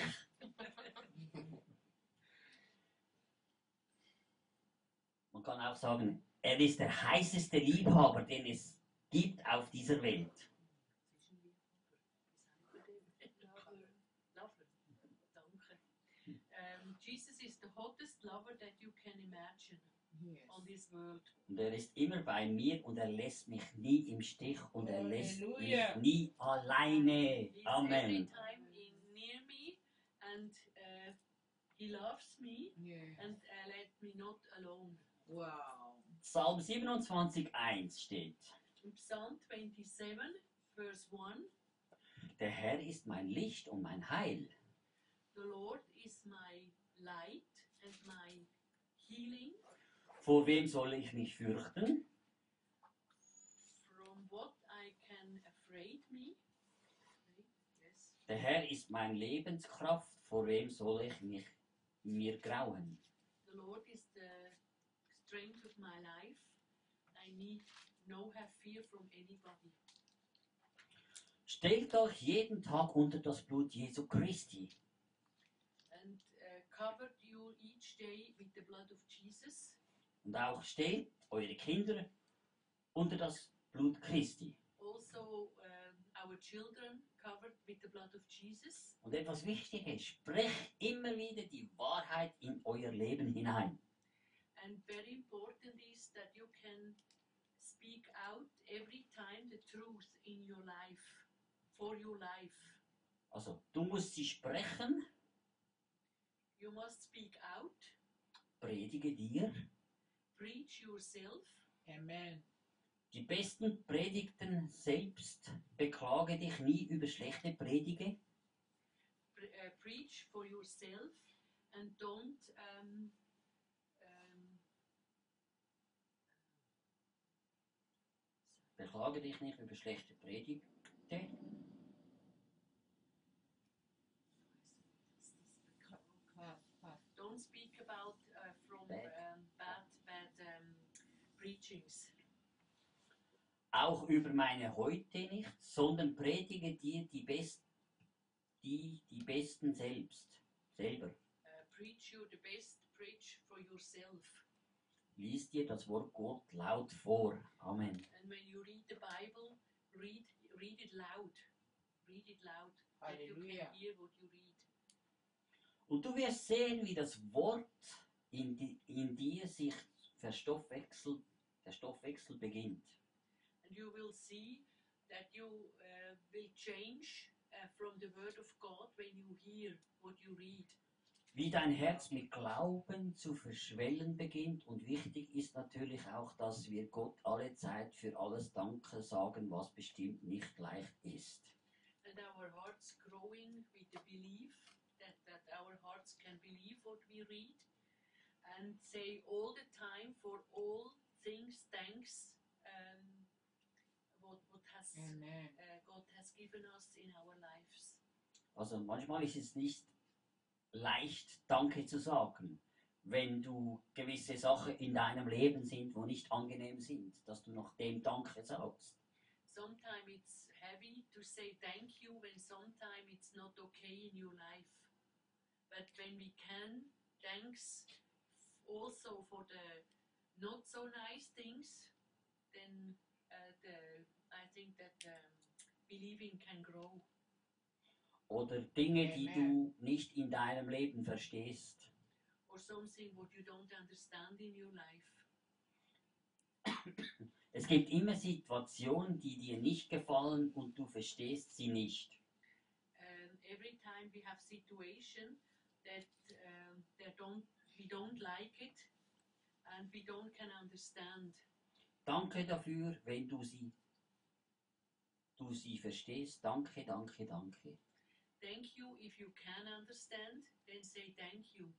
Man kann auch sagen, er ist der heißeste Liebhaber, den es gibt auf dieser Welt. Um, Jesus is the hottest lover that you can imagine Und er ist immer bei mir und er lässt mich nie im Stich und er lässt mich nie alleine. Amen. uh, uh, let me not alone. Wow. Psalm 27,1 steht: In Psalm 27, verse 1, Der Herr ist mein Licht und mein Heil. the Lord is my light and my healing. Vor wem soll ich mich fürchten? From what I can afraid me. Yes. Der Herr ist meine Lebenskraft. Vor wem soll ich mich mir grauen? The Lord is the strength of my life. I need no have fear from anybody. Stellt euch jeden Tag unter das Blut Jesu Christi. And uh, covered you each day with the blood of Jesus. Und auch stellt eure Kinder unter das Blut Christi. Also, our children covered with the blood of Jesus. Und etwas Wichtiges, sprecht immer wieder die Wahrheit in euer Leben hinein. And very important is that you can speak out every time the truth in your life, for your life. Also, du musst sie sprechen, You must speak out, predige dir, preach yourself, Amen. Die besten Predigten selbst beklage dich nie über schlechte Predige. Pre- uh, preach for yourself and don't um, um, Beklage dich nicht über schlechte Predigten. Class, class. don't speak about uh, from Bad. um, bad bad um, preachings. Auch über meine heute nicht, sondern predige dir die, Best, die, die Besten selbst. Selber. Uh, preach you the best. Preach for yourself. Lies dir das Wort Gott laut vor. Amen. And when you read the Bible, read read it loud. Read it loud. That you can hear what you read. Und du wirst sehen, wie das Wort in, di, in dir sich verstoffwechselt, der Stoffwechsel beginnt. And you will see that you uh, will change uh, from the Word of God when you hear what you read. Wie dein Herz mit Glauben zu verschwellen beginnt. Und wichtig ist natürlich auch, dass wir Gott alle Zeit für alles Danke sagen, was bestimmt nicht leicht ist. And our hearts growing with the belief that, that our hearts can believe what we read and say all the time for all things thanks um, what, what has uh, God has given us in our lives. Also manchmal ist es nicht leicht, Danke zu sagen, wenn du gewisse Sachen in deinem Leben sind, wo nicht angenehm sind, dass du noch dem Danke sagst. Sometimes it's heavy to say thank you when sometimes it's not okay in your life. But when we can, thanks also for the not so nice things, then uh, the, I think that um, believing can grow. Oder Dinge, die du nicht in deinem Leben verstehst. Or something what you don't understand in your life. Es gibt immer Situationen, die dir nicht gefallen und du verstehst sie nicht. And every time we have situation that um, that don't we don't like it and we don't can understand. Danke dafür, wenn du sie, du sie verstehst. Danke, danke, danke. Thank you if you can understand, then say thank you.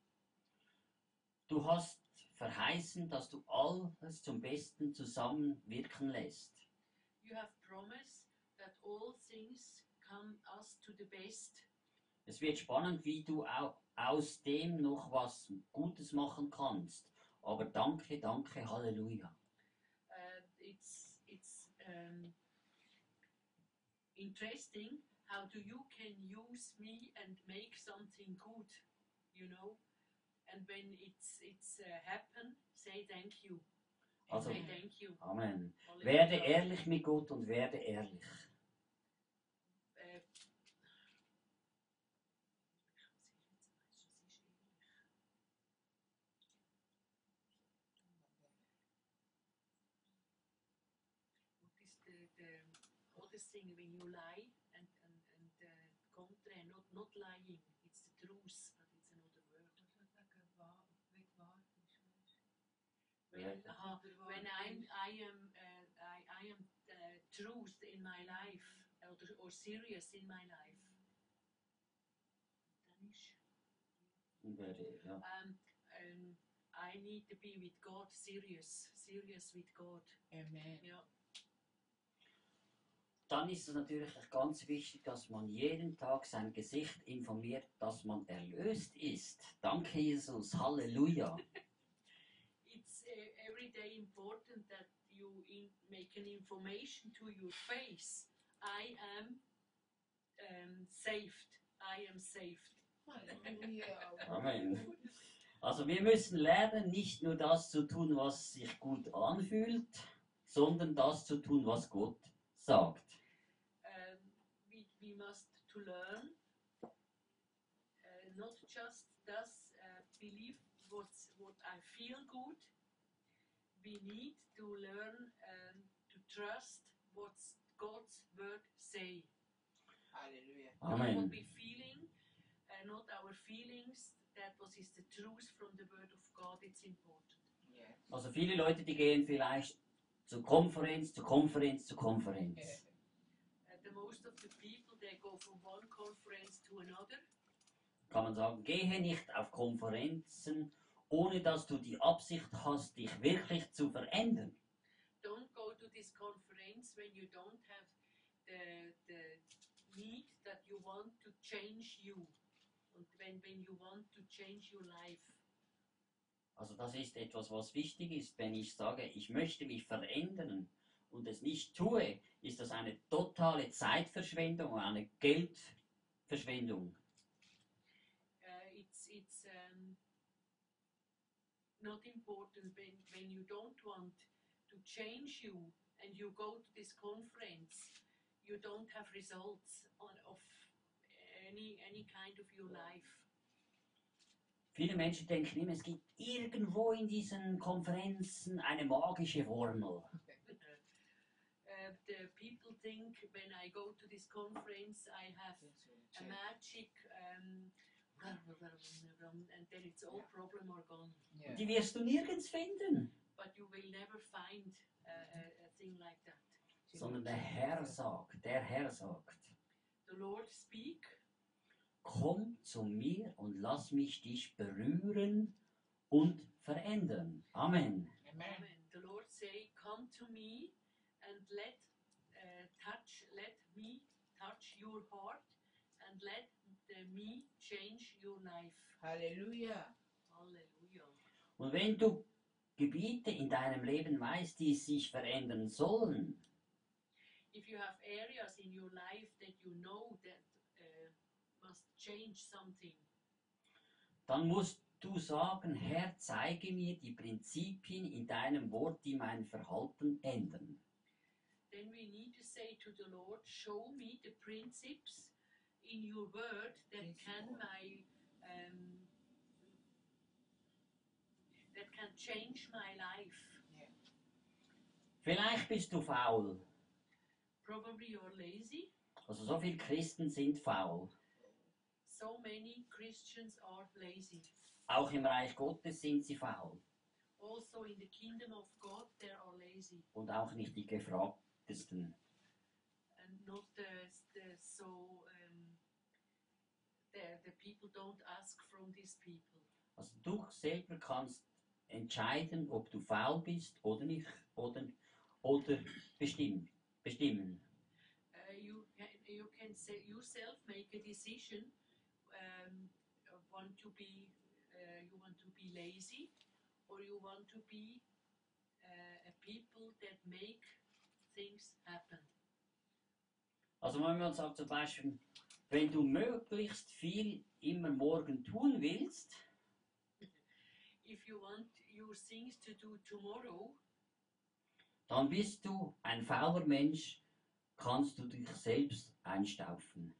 Du hast verheißen, dass du alles zum Besten zusammenwirken lässt. You have promised that all things come us to the best. Es wird spannend, wie du au aus dem noch was Gutes machen kannst. Aber danke, danke, Halleluja. Uh, it's it's um, interesting how do you can use me and make something good, you know. And when it's it's uh, happen, say thank you. Also- say thank you. Amen. Hallelujah. Werde ehrlich mit Gott und werde ehrlich. Other thing when you lie and and and uh, contra not not lying it's the truth but it's another word. Ich würde sagen, wahr, mit wahr ist. When, Ja. aha, Oder wahr when I'm I am uh, I, I am uh, truth in my life or, or serious in my life. Dann ist Und werde, ja. um, um, I need to be with God serious, serious with God. Amen. Ja, Dann ist es natürlich ganz wichtig, dass man jeden Tag sein Gesicht informiert, dass man erlöst ist. Danke, Jesus. Halleluja. it's uh, every day important that you in, make an information to your face. I am um, saved. I am saved. Hallelujah. Amen. Also wir müssen lernen, nicht nur das zu tun, was sich gut anfühlt, sondern das zu tun, was Gott sagt. um, we, we must to learn uh, not just does uh, believe what's, what I feel good. We need to learn um, to trust what God's word say. Hallelujah. Not what Amen. we feeling, uh, not our feelings. That was is the truth from the word of God. It's important. Yes. Also viele Leute, die gehen vielleicht zu Konferenz, zu Konferenz, zu Konferenz. The most of the people they go from one conference to another. Kann man sagen, gehe nicht auf Konferenzen, ohne dass du die Absicht hast, dich wirklich zu verändern. Don't go to this conference when you don't have the, the need that you want to change you. And when, when you want to change your life. Also das ist etwas, was wichtig ist. Wenn ich sage, ich möchte mich verändern und es nicht tue, ist das eine totale Zeitverschwendung, eine Geldverschwendung. Uh, it's it's um, not important when, when you don't want to change you and you go to this conference, you don't have results on, of any any kind of your life. Viele Menschen denken immer, es gibt irgendwo in diesen Konferenzen eine magische Formel. Uh, the people think when I go to this conference, I have a magic, um, and then it's all problem are gone. Yeah. Die wirst du nirgends finden, But you will never find a, a, a thing like that. sondern der Herr sagt, der Herr sagt, The Lord speak, komm zu mir und lass mich dich berühren und verändern. Amen. Amen. Amen. The Lord say, "Come to me, and let uh, touch, let me touch your heart, and let the me change your life." Hallelujah. Hallelujah. Und wenn du Gebiete in deinem Leben weißt, die sich verändern sollen, If you have areas in your life that you know that change something, dann musst du sagen, Herr, zeige mir die Prinzipien in deinem Wort, die mein Verhalten ändern. then we need to say to the Lord, "Show me the principles in your word that can my um, that can change my life." Vielleicht bist du faul. Probably you're lazy. Also so viele Christen sind faul. So many Christians are lazy. Auch im Reich Gottes sind sie faul. Also in the kingdom of God, they are lazy, Und auch nicht die gefragtesten. and not the, the so um, the the people don't ask from these people. Also du selber kannst entscheiden, ob du faul bist oder nicht. Oder, oder bestimmen. bestimmen. Uh, you you can say yourself make a decision. Um, want to be uh, you want to be lazy, or you want to be uh, a people that make things happen. Also wenn man sagt zum Beispiel, wenn du möglichst viel immer morgen tun willst, If you want your things to do tomorrow, dann bist du ein fauler Mensch, kannst du dich selbst einstaufen.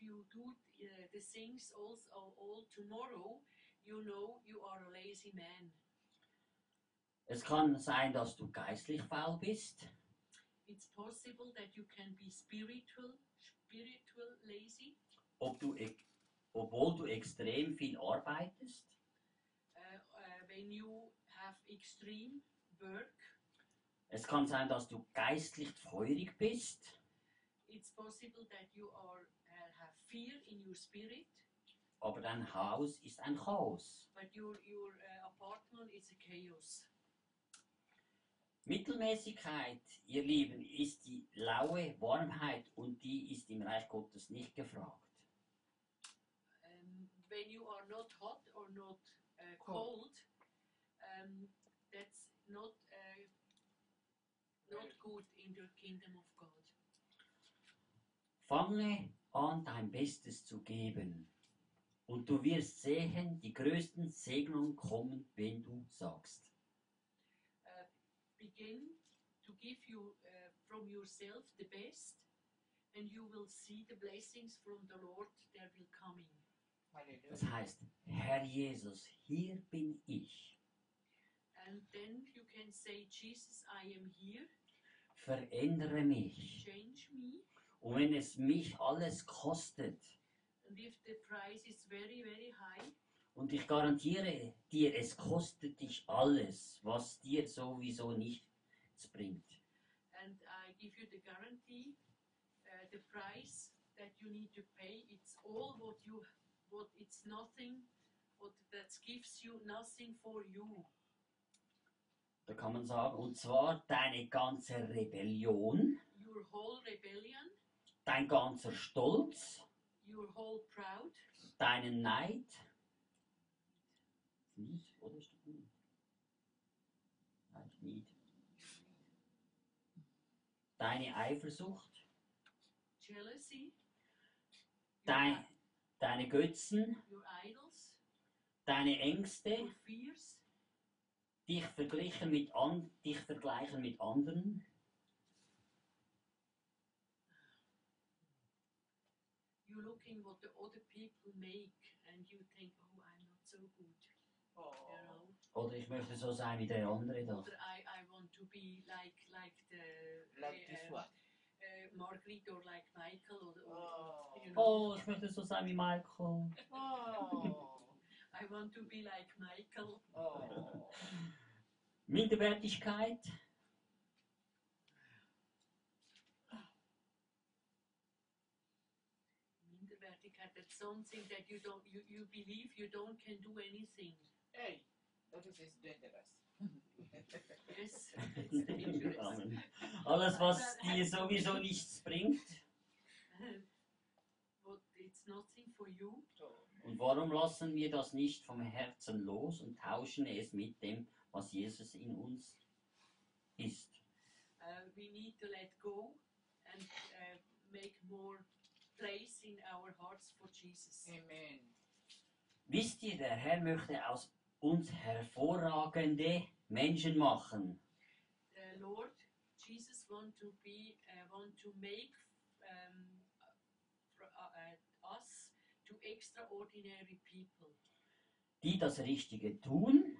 If, you do uh, the things also all tomorrow, you know you are a lazy man. Es kann sein, dass du geistlich faul bist, It's possible that you can be spiritual, spiritual lazy, ob du, obwohl du extrem viel arbeitest, uh, uh, when you have extreme work. es kann sein, dass du geistlich feurig bist, It's possible that you are have fear in your spirit, aber dein Haus ist ein Chaos. but your your uh, apartment is a chaos. Mittelmäßigkeit, ihr Lieben, ist die laue Warmheit und die ist im Reich Gottes nicht gefragt. um, when you are not hot or not uh, Cold. cold, um, that's not uh, not good in the kingdom of God. Fange an, dein Bestes zu geben. Und du wirst sehen, die größten Segnungen kommen, wenn du sagst. Begin to give you uh, from yourself the best, and you will see the blessings from the Lord that will coming. Das heißt, Herr Jesus, hier bin ich. And then you can say, Jesus, I am here. Verändere mich. Change me. Und wenn es mich alles kostet And if the price is very, very high, Und ich garantiere dir, es kostet dich alles, was dir sowieso nichts bringt. And I give you the guarantee, uh, the price that you need to pay. It's all what you, what it's nothing, what that gives you nothing for you. Da kann man sagen, und zwar deine ganze Rebellion, Your whole rebellion, dein ganzer Stolz, your whole proud, deinen Neid. Niet, oder? Steht Niet? Nein, Niet. Deine Eifersucht, jealousy, dein, deine Götzen, your idols, deine Ängste, fears, dich vergleichen mit, an, dich vergleichen mit anderen, you looking what the other people make, and you think, oh, I'm not so good, you Oh. know. oder ich möchte so sein wie der andere da. Or I, I want to be like like the Like uh, this uh, one. uh, Margaret or like Michael or, or Oh. you know. Oh, ich möchte so sein wie Michael. Oh. I want to be like Michael. Oh. Minderwertigkeit, Minderwertigkeit. That's something that you don't you, you believe you don't can do anything. Hey, that is dangerous. Yes, it's dangerous. Amen. Alles, was dir sowieso nichts bringt. but it's nothing for you. Und warum lassen wir das nicht vom Herzen los und tauschen es mit dem, was Jesus in uns ist? Uh, we need to let go and uh, make more place in our hearts for Jesus. Amen. Wisst ihr, der Herr möchte aus uns hervorragende Menschen machen. uh, Lord Jesus want to be uh, want to make um, uh, uh, us to extraordinary people. die das Richtige tun,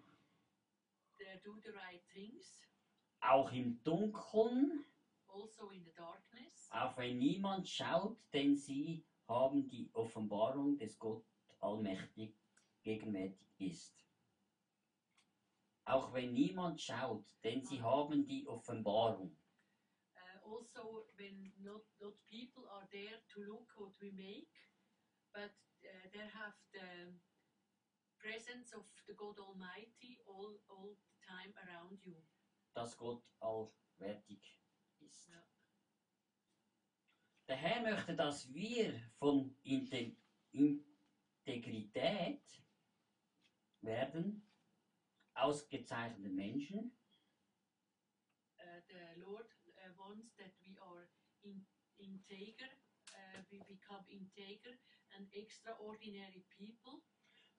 They do the right things, auch im Dunkeln, also in the darkness. auch wenn niemand schaut, denn sie haben die Offenbarung des Gott allmächtig gegenwärtig ist. Auch wenn niemand schaut, denn sie haben die Offenbarung. Uh, also, when not not people are there to look what we make, but uh, they have the presence of the God Almighty all all the time around you. dass Gott allwärtig ist. Ja. Der Herr möchte, dass wir von Inte- Integrität werden, ausgezeichnete Menschen, uh, the Lord uh, wants that we are in, integer, uh, we become integer and extraordinary people,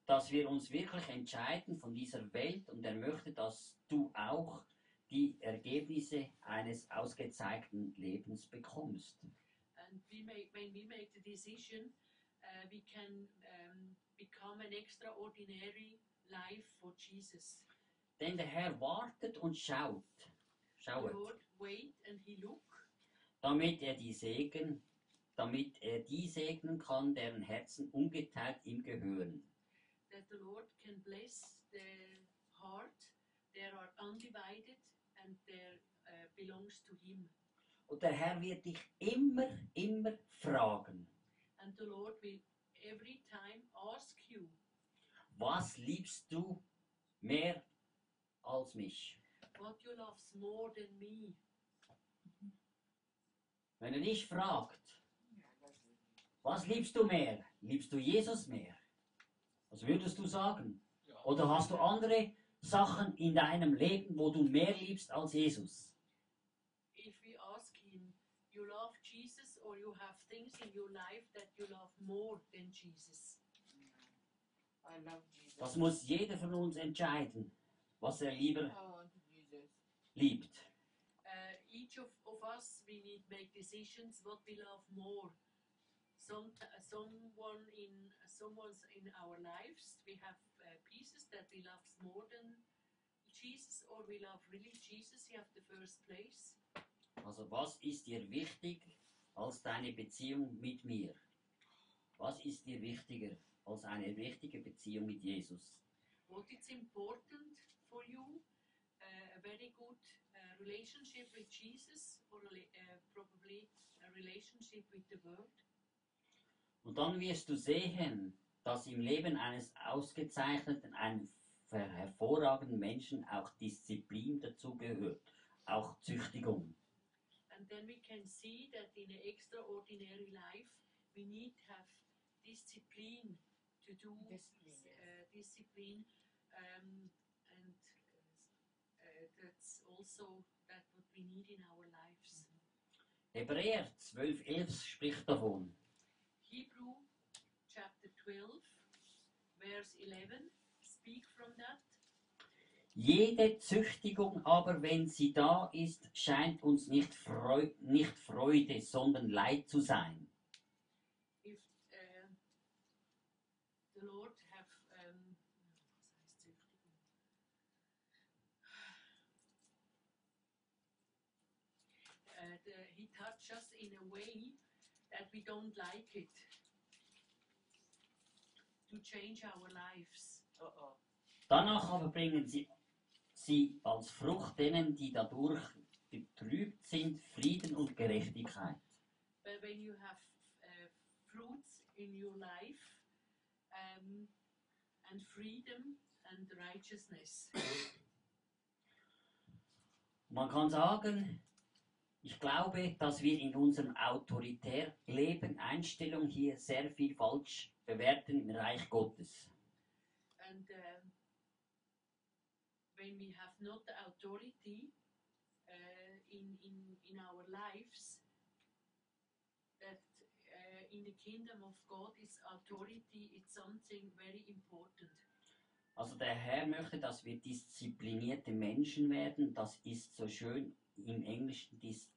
dass wir uns wirklich entscheiden von dieser Welt und er möchte, dass du auch die Ergebnisse eines ausgezeichneten Lebens bekommst. And we make, when we make the decision, uh, we can um, become an extraordinary life for Jesus. Denn der Herr wartet und schaut, The schaut, Lord wait and He look, damit er die Segen, damit er die segnen kann, deren Herzen ungeteilt ihm gehören. that the Lord can bless the heart, they are undivided and they uh, belongs to Him. Und der Herr wird dich immer, immer fragen, And the Lord will every time ask you, was liebst du mehr als mich? what you loves more than me. Wenn er dich fragt, was liebst du mehr? Liebst du Jesus mehr? Was würdest du sagen? Oder hast du andere Sachen in deinem Leben, wo du mehr liebst als Jesus? You love Jesus or you have things in your life that you love more than Jesus. I love Jesus. Das muss jeder von uns entscheiden, was er lieber I want Jesus. liebt. Uh, each of, of us, we need to make decisions what we love more. Some, someone in someone's in our lives, we have uh, pieces that we love more than Jesus, or we love really Jesus. You have the first place. Also was ist dir wichtig als deine Beziehung mit mir? Was ist dir wichtiger? als eine richtige Beziehung mit Jesus. What is important for you? Uh, a very good uh, relationship with Jesus, or uh, probably a relationship with the Word. Und dann wirst du sehen, dass im Leben eines ausgezeichneten, einen ver- hervorragenden Menschen auch Disziplin dazugehört, auch Züchtigung. And then we can see that in an extraordinary life, we need to have discipline to do Discipline, uh, discipline, um, and uh, that's also that what we need in our lives. Hebräer 12, 11 spricht davon. Hebrew chapter 12, verse 11, speak from that. Jede Züchtigung aber, wenn sie da ist, scheint uns nicht, Freu nicht Freude, sondern Leid zu sein. If uh, the Lord have, um, was heißt Züchtigung? Uh, the, he touched us in a way that we don't like it to change our lives. Uh-oh. Danach aber bringen sie, sie als Frucht denen, die dadurch betrübt sind, Frieden und Gerechtigkeit. But when you have uh, fruits in your life um, and freedom and righteousness, Man kann sagen, ich glaube, dass wir in unserem autoritär Leben Einstellung hier sehr viel falsch bewerten im Reich Gottes. and um, when we have not the authority uh, in, in, in our lives, that uh, in the kingdom of God is authority, it's something very important. Also der Herr möchte, dass wir disziplinierte Menschen werden. Das ist so schön im Englischen Dis,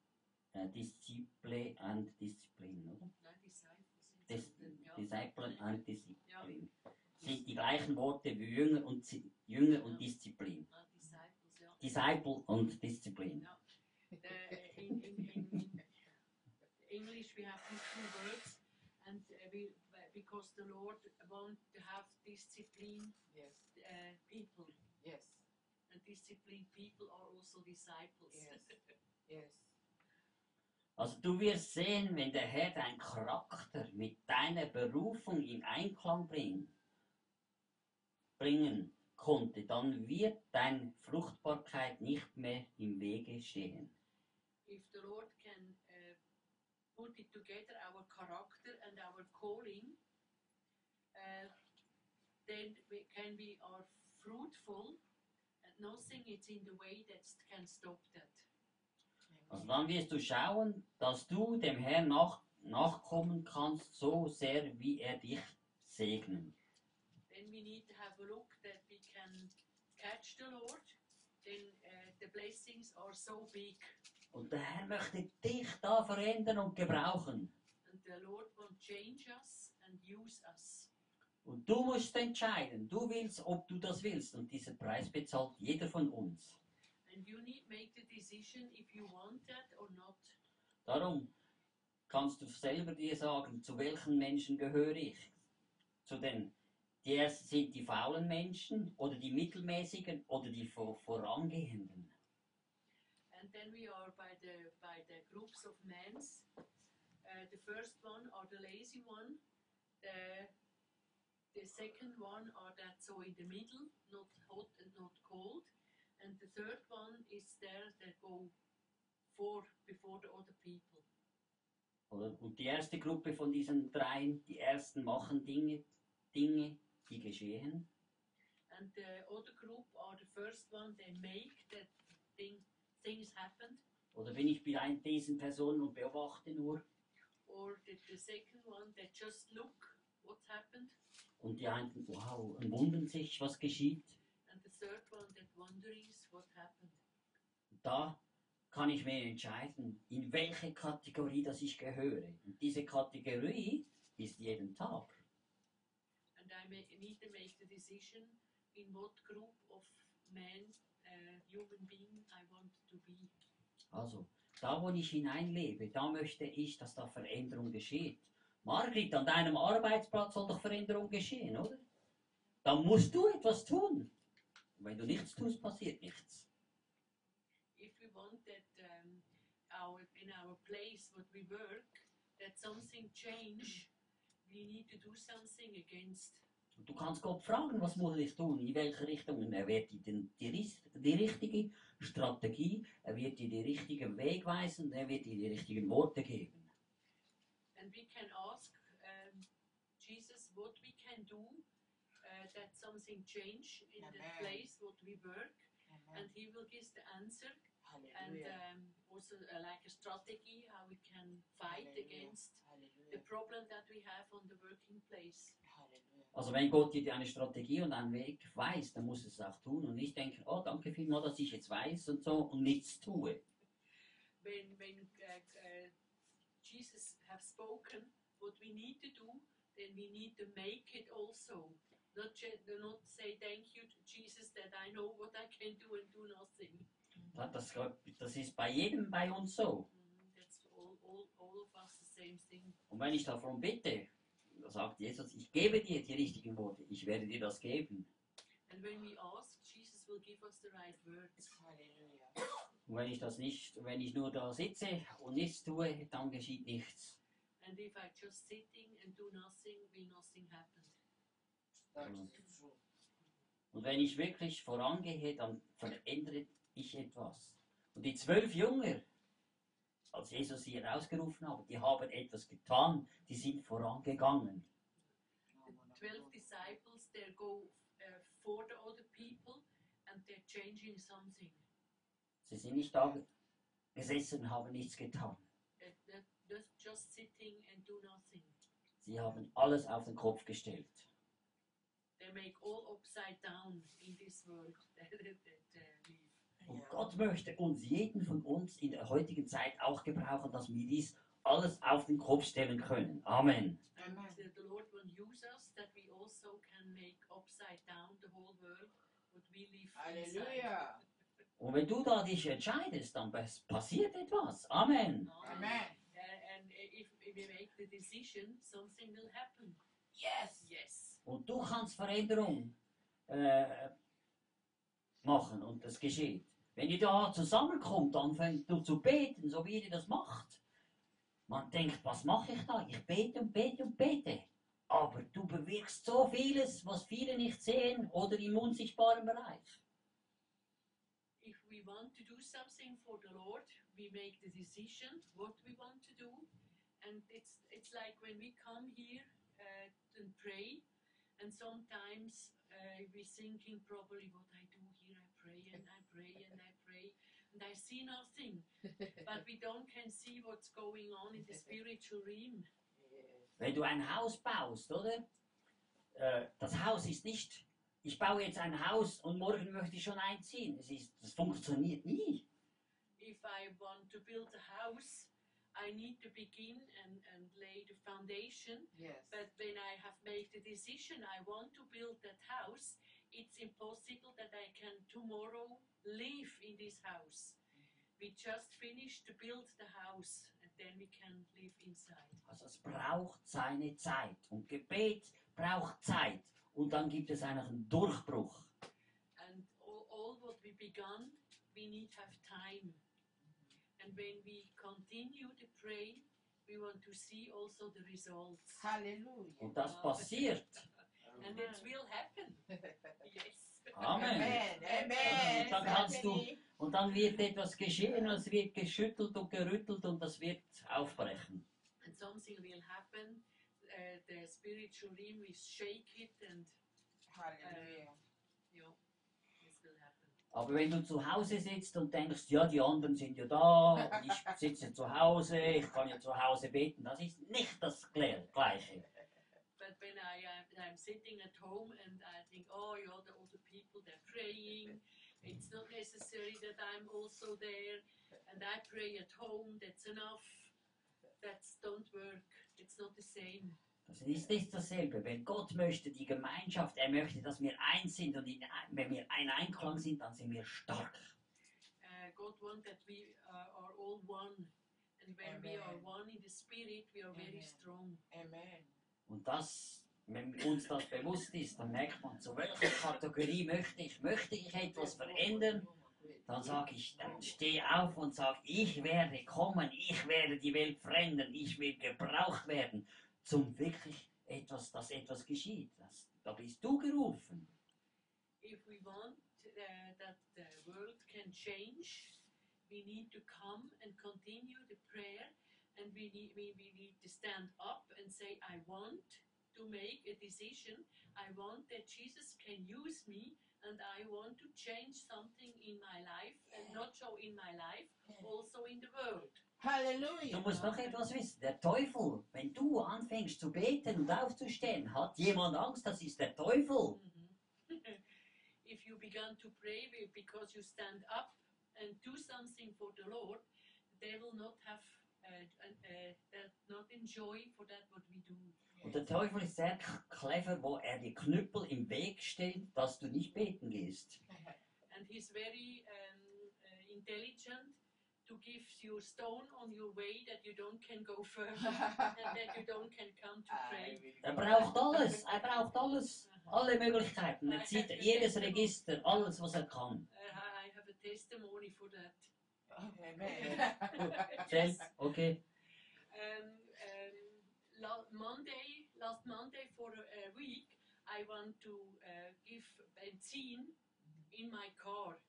äh, Disziple and Disziplin, oder? Nein, disciples. Dis, ja. Disciple and Disziplin. Ja. Sind die gleichen Worte wie Jünger und, Jünger und Disziplin. Ah. Disciple und Disziplin. Uh, in, in, English, we have these two words, and uh, we, because the Lord wants to have disciplined Yes. uh, people, Yes. and disciplined people are also disciples. Yes. Yes. Also du wirst sehen, wenn der Herr deinen Charakter mit deiner Berufung in Einklang bringen, bringen konnte, dann wird deine Fruchtbarkeit nicht mehr im Wege stehen. if the Lord can uh, put it together, our character and our calling, uh, then we can be are fruitful, and nothing is in the way that can stop that. Also dann wirst du schauen, dass du dem Herrn nach, nachkommen kannst, so sehr wie er dich segnet. We need to have a look that we can catch the Lord. Then uh, the blessings are so big, Und der Herr möchte dich da verändern und gebrauchen. and the Lord will change us and use us. Und du musst entscheiden, du willst, ob du das willst. Und diesen Preis bezahlt jeder von uns. And you need make the decision if you want that or not. Darum kannst du selber dir sagen, zu welchen Menschen gehöre ich? Zu den, die ersten sind die faulen Menschen oder die mittelmäßigen oder die vor, vorangehenden. And then we are by the by the groups of men's. Uh, the first one are the lazy one. The the second one are that so in the middle, not hot and not cold. And the third one is there that go for before the other people. Und die erste Gruppe von diesen dreien, die ersten machen Dinge, Dinge, die geschehen. And the other group are the first one they make that thing things happen. Oder bin ich bei diesen Personen und beobachte nur? Or the, the second one they just look what's happened. Und die einen, wow, und wundern sich, was geschieht. And the third one that wonders what happened. Da kann ich mir entscheiden, in welche Kategorie das ich gehöre. Und diese Kategorie ist jeden Tag. I may, need to make the decision in what group of men, uh, human being I want to be. Also, da wo ich hineinlebe, da möchte ich, dass da Veränderung geschieht. Margrit, an deinem Arbeitsplatz soll doch Veränderung geschehen, oder? Dann musst du etwas tun. Und wenn du nichts tust, passiert nichts. If we want that um, our in our place what we work, that something change, we need to do something against. Und du kannst Gott fragen, was muss ich tun, in welche Richtung. Und er wird dir die, die, richtige Strategie, er wird dir den richtigen Weg weisen, er wird dir die richtigen Worte geben. And we can ask um, Jesus what we can do uh, that something change in the Amen. place what we work, Amen. and He will give the answer and um, also uh, like a strategy how we can fight Hallelujah. against the problem that we have on the working place. Hallelujah. Also wenn Gott dir eine Strategie und einen Weg weiß, dann muss es auch tun und nicht denken, oh danke vielmals, dass ich jetzt weiß und so und nichts tue. When when uh, uh, Jesus have spoken what we need to do, then we need to make it also. Not ju- not say thank you to Jesus that I know what I can do and do nothing. Das, das ist bei jedem bei uns so. Mhm, That's all, all, all of us the same thing. Und wenn ich darum bitte, sagt Jesus, ich gebe dir die richtigen Worte, ich werde dir das geben. And when we ask, Jesus will give us the right words. Hallelujah. Und wenn ich das nicht, wenn ich nur da sitze und nichts tue, dann geschieht nichts. And if I just sitting and do nothing, will nothing happen. True. Und wenn ich wirklich vorangehe, dann verändere ich etwas. Und die zwölf Jünger, als Jesus sie herausgerufen hat, die haben etwas getan, die sind vorangegangen. The no, no, twelve no. disciples, they go uh, for the other people and they're changing something. Sie sind nicht da gesessen und haben nichts getan. Just, sitting and do nothing. Sie haben alles auf den Kopf gestellt. They make all upside down in this world that, that, that uh, Und. Gott möchte uns, jeden von uns in der heutigen Zeit auch gebrauchen, dass wir dies alles auf den Kopf stellen können. Amen. And Amen. the, the Lord will use us that we also can make upside down the whole world, what we live inside. Hallelujah. Und wenn du da dich entscheidest, dann pas- passiert etwas. Amen. Amen. Uh, and if, if we make the decision, something will happen. Yes. Yes. Und du kannst Veränderung äh, machen und das geschieht. Wenn ihr da zusammenkommt, dann fängt du zu beten, so wie ihr das macht. Man denkt, was mache ich da? Ich bete und bete und bete. Aber du bewirkst so vieles, was viele nicht sehen oder im unsichtbaren Bereich. If we want to do something for the Lord, we make the decision what we want to do. And it's, it's like when we come here uh, and pray, and sometimes uh, we're thinking probably what I pray and I pray and I pray, and I see nothing. but we don't can see what's going on in the spiritual realm. Yes. Wenn du ein Haus baust, oder? Äh, das Haus ist nicht, ich baue jetzt ein Haus und morgen möchte ich schon einziehen. Es ist, das funktioniert nie. If I want to build a house, I need to begin and, and lay the foundation. Yes. But when I have made the decision I want to build that house, it's impossible that I can tomorrow live in this house. We just finished to build the house and then we can live inside. Also es braucht seine Zeit. Und Gebet braucht Zeit. Und dann gibt es eigentlich einen Durchbruch. And all, all what we begun, we need have time. And when we continue to pray, we want to see also the results. Hallelujah. Und das passiert. And it will happen. Yes. Amen. Amen. Amen. Und dann kannst du-. Und dann wird etwas geschehen, es wird geschüttelt und gerüttelt und das wird aufbrechen. and something will happen. Uh, the spiritual realm will shake it, and Hallelujah. you know, this will happen. Aber wenn du zu Hause sitzt und denkst, ja, die anderen sind ja da, ich sitze zu Hause, ich kann ja zu Hause beten, das ist nicht das Gle- Gleiche. But when I I'm sitting at home and I think, oh, yeah, the other people they're praying. It's not necessary that I'm also there, and I pray at home. That's enough. That's don't work. It's not the same. Das ist nicht dasselbe. Wenn Gott möchte, die Gemeinschaft, er möchte, dass wir eins sind und in, wenn wir ein Einklang sind, dann sind wir stark. Uh, God wants that we uh, are all one, And when we are one in the spirit, we are very strong. Amen. Und das, wenn uns das bewusst ist, dann merkt man, zu welcher Kategorie möchte ich. Möchte ich etwas verändern, dann sage ich, dann stehe auf und sage, ich werde kommen, ich werde die Welt verändern, ich will gebraucht werden, zum wirklich etwas, dass etwas geschieht. Das, da bist du gerufen. If we want uh, that the world can change, we need to come and continue the prayer, and we need, we, we need to stand up and say, I want to make a decision. I want that Jesus can use me, and I want to change something in my life, and not so in my life, also in the world. Hallelujah. Du musst noch etwas wissen. Der Teufel, wenn du anfängst zu beten und aufzustehen, hat jemand Angst, das ist der Teufel. Mhm. if you begin to pray be- because you stand up and do something for the Lord, they will not have uh, uh, uh, not enjoy for that what we do. Und der Teufel ist sehr clever, wo er die Knüppel im Weg stellt, dass du nicht beten gehst. And he's very um, uh, intelligent to give you stone on your way that you don't can go further and that you don't can come to pray. Er braucht alles, er braucht alles. Alle Möglichkeiten. Er zieht jedes Register, alles, was er kann. Uh, I have a testimony for that. Amen. Okay. Um, um, Monday, last Monday for a, week, I want to uh, give benzene in my car,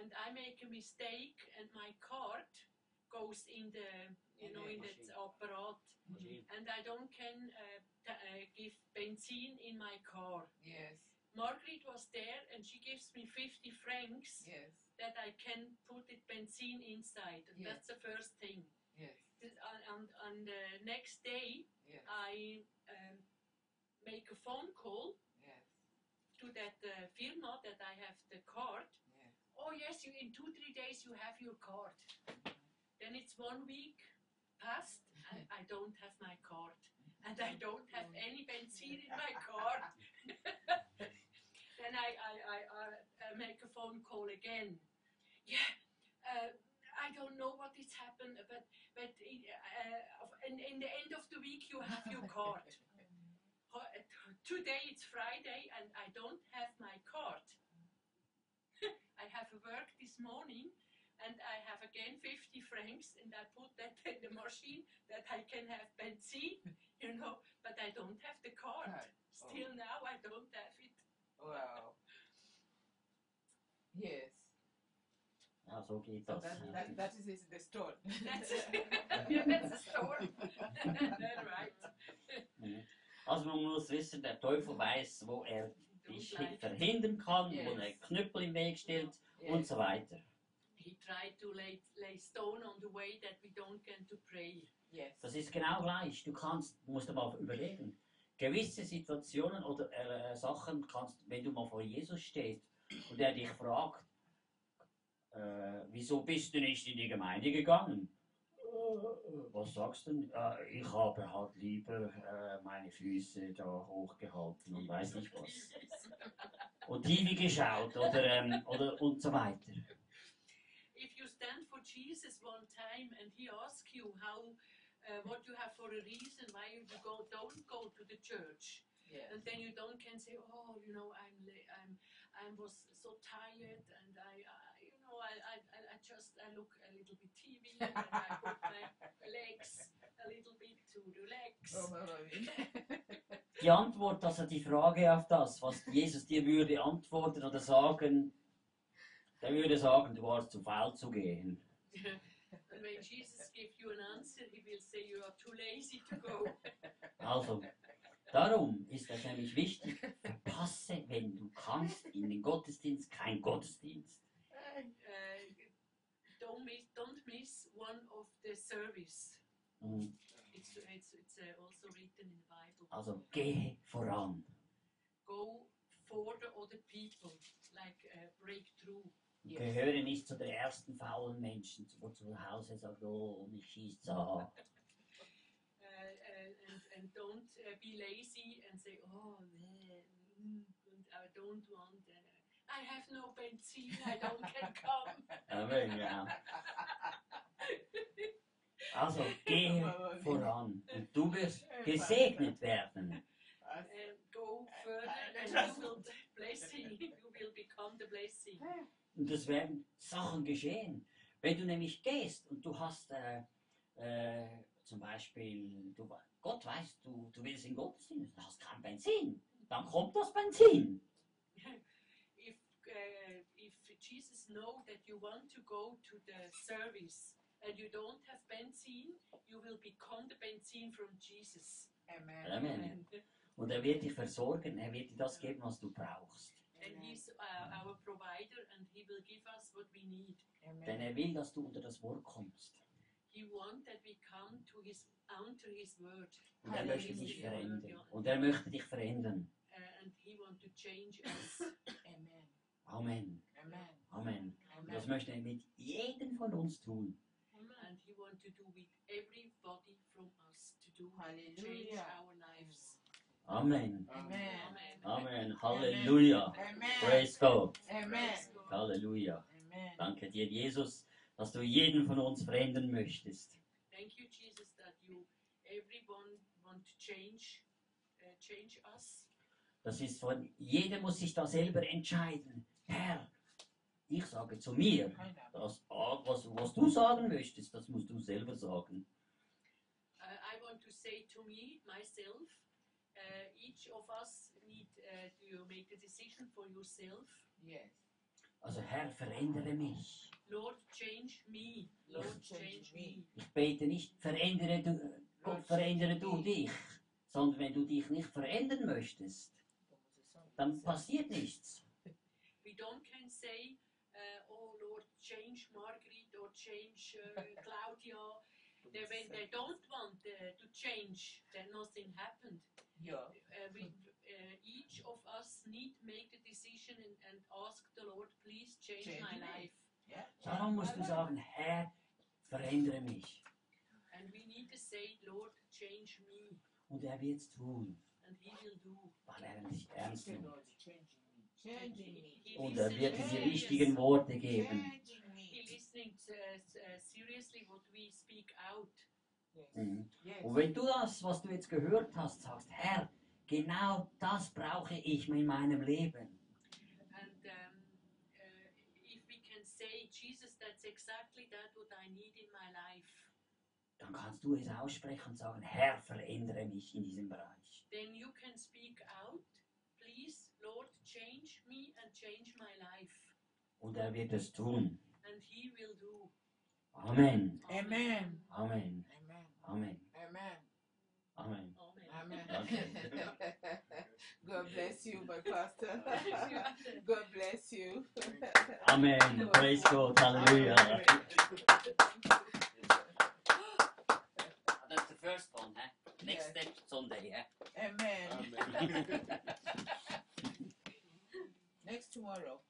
and I make a mistake, and my card goes in the, you know, in that apparat, and I don't can uh, uh, give benzene in my car. Yes. Margaret was there, and she gives me 50 francs Yes. that I can put it benzene inside. And Yes. That's the first thing. Yes. Th- on, on, on the next day, Yes. I um, make a phone call Yes. to that uh, firma that I have the card. Yes. Oh yes, you in two three days you have your card. Then it's one week past, and I don't have my card, and I don't have any benzene in my car. then I, I, I, I, I make a phone call again. Yeah. Uh, I don't know what is happened, but but in, uh, in, in the end of the week you have your card. Today it's Friday and I don't have my card. I have a work this morning and I have again 50 francs and I put that in the machine that I can have benzene, you know, but I don't have the card. Card. Still now I don't have it. Wow. Yes. Ja, so geht So das. that, that, that is is the story. That's, a story. right. Also man muss wissen, der Teufel weiß, wo er dich verhindern kann, wo Yes. er Knüppel im Weg stellt und Yes. so weiter. He tried to lay, lay stone on the way that we don't get to pray. Yes. Das ist genau gleich. Du kannst, musst du mal überlegen. Gewisse Situationen oder äh, Sachen kannst, wenn du mal vor Jesus stehst und er dich fragt, äh, wieso bist du nicht in die Gemeinde gegangen? Was sagst du? Äh, ich habe halt lieber äh, meine Füße da hochgehalten und weiß nicht was. Und TV geschaut oder, ähm, oder und so weiter. if you stand for Jesus one time and he asks you how uh, what you have for a reason why you go don't go to the church Yes. and then you don't can say oh you know I'm la- I'm I was so tired and I, I I, I I- I just I look a little bit TV and I put my legs a little bit to relax Oh, oh, oh. Die Antwort, also die Frage auf das, was Jesus dir würde antworten oder sagen, der würde sagen, du warst zu faul zu gehen. and when Jesus gives you an answer he will say you are too lazy to go Also, darum ist es nämlich wichtig, verpasse, wenn du kannst, in den Gottesdienst kein Gottesdienst. Uh, don't miss don't miss one of the service Und It's, it's, it's uh, also written in the Bible. Also, gehe voran. Go for the other people, like uh, breakthrough. Yes. Gehöre nicht zu den ersten faulen Menschen, wo zu Hause sagt, oh, mich schießt Uh, so. uh, and, and don't uh, be lazy and say, oh, man, mm, and I don't want, uh, I have no benzene, I don't can come. Amen, ja. Also gehe voran und du wirst gesegnet werden. And go further and you will blessing. You will become the blessing. Und es werden Sachen geschehen. Wenn du nämlich gehst und du hast äh, äh, zum Beispiel, du, Gott weiß, du, du willst in Gottesdienst, du hast kein Benzin, dann kommt das Benzin. If uh, if Jesus know that you want to go to the service and you don't have benzene, you will become the benzene from Jesus. Amen. Amen. Und er wird dich versorgen, er wird dir das geben, was du brauchst. And He's uh, our provider, and He will give us what we need. Denn er will, dass du unter das Wort kommst. He want that we come to His unto His word, Und er möchte dich verändern. Und er möchte dich verändern. uh, and He want to change us. Amen. Amen. Amen. Amen. Und das Amen. möchte er mit jedem von uns tun. and He want to do with everybody from us to do change Hallelujah. our lives. Amen. Amen. Amen. Amen. Halleluja. Amen. Praise God. Amen. Halleluja. Amen. Danke dir, Jesus, dass du jeden von uns verändern möchtest. Thank you, Jesus, that you everyone want to change, uh, change us. Das ist von, jeder muss sich da selber entscheiden. Herr, ich sage zu mir, das, was, was du sagen möchtest, das musst du selber sagen. Uh, I want to say to me, myself, uh, each of us need uh, to make a decision for yourself. Yes. Also Herr, verändere mich. Lord, change me. Lord, change me. Ich bete nicht, verändere du, Gott, verändere du dich, sondern wenn du dich nicht verändern möchtest, dann passiert nichts. We don't can say, uh, oh Lord, change Margaret or change uh, Claudia. They, when they don't want uh, to change, then nothing happened. Yeah. uh, we, uh, each of us need to make the decision and, and ask the Lord, please change, Change my me. life. Yeah. Darum musst du sagen, Herr, verändere mich. And we need to say, Lord, change me. Und er wird es tun, And He will do. weil er dich ernst nimmt. Und er wird es die richtigen Worte geben? Und wenn du das, was du jetzt gehört hast, sagst, Herr, genau das brauche ich in meinem Leben. Dann kannst du es aussprechen und sagen, Herr, verändere mich in diesem Bereich. Then you can speak out Lord, change me and change my life. Und er wird es tun. And he will do. Amen. Amen. Amen. Amen. Amen. Amen. Amen. God bless you, my pastor. God bless you. Amen. Praise God. Hallelujah. That's the first one, huh? Next step Sunday, yeah? Amen. Next tomorrow.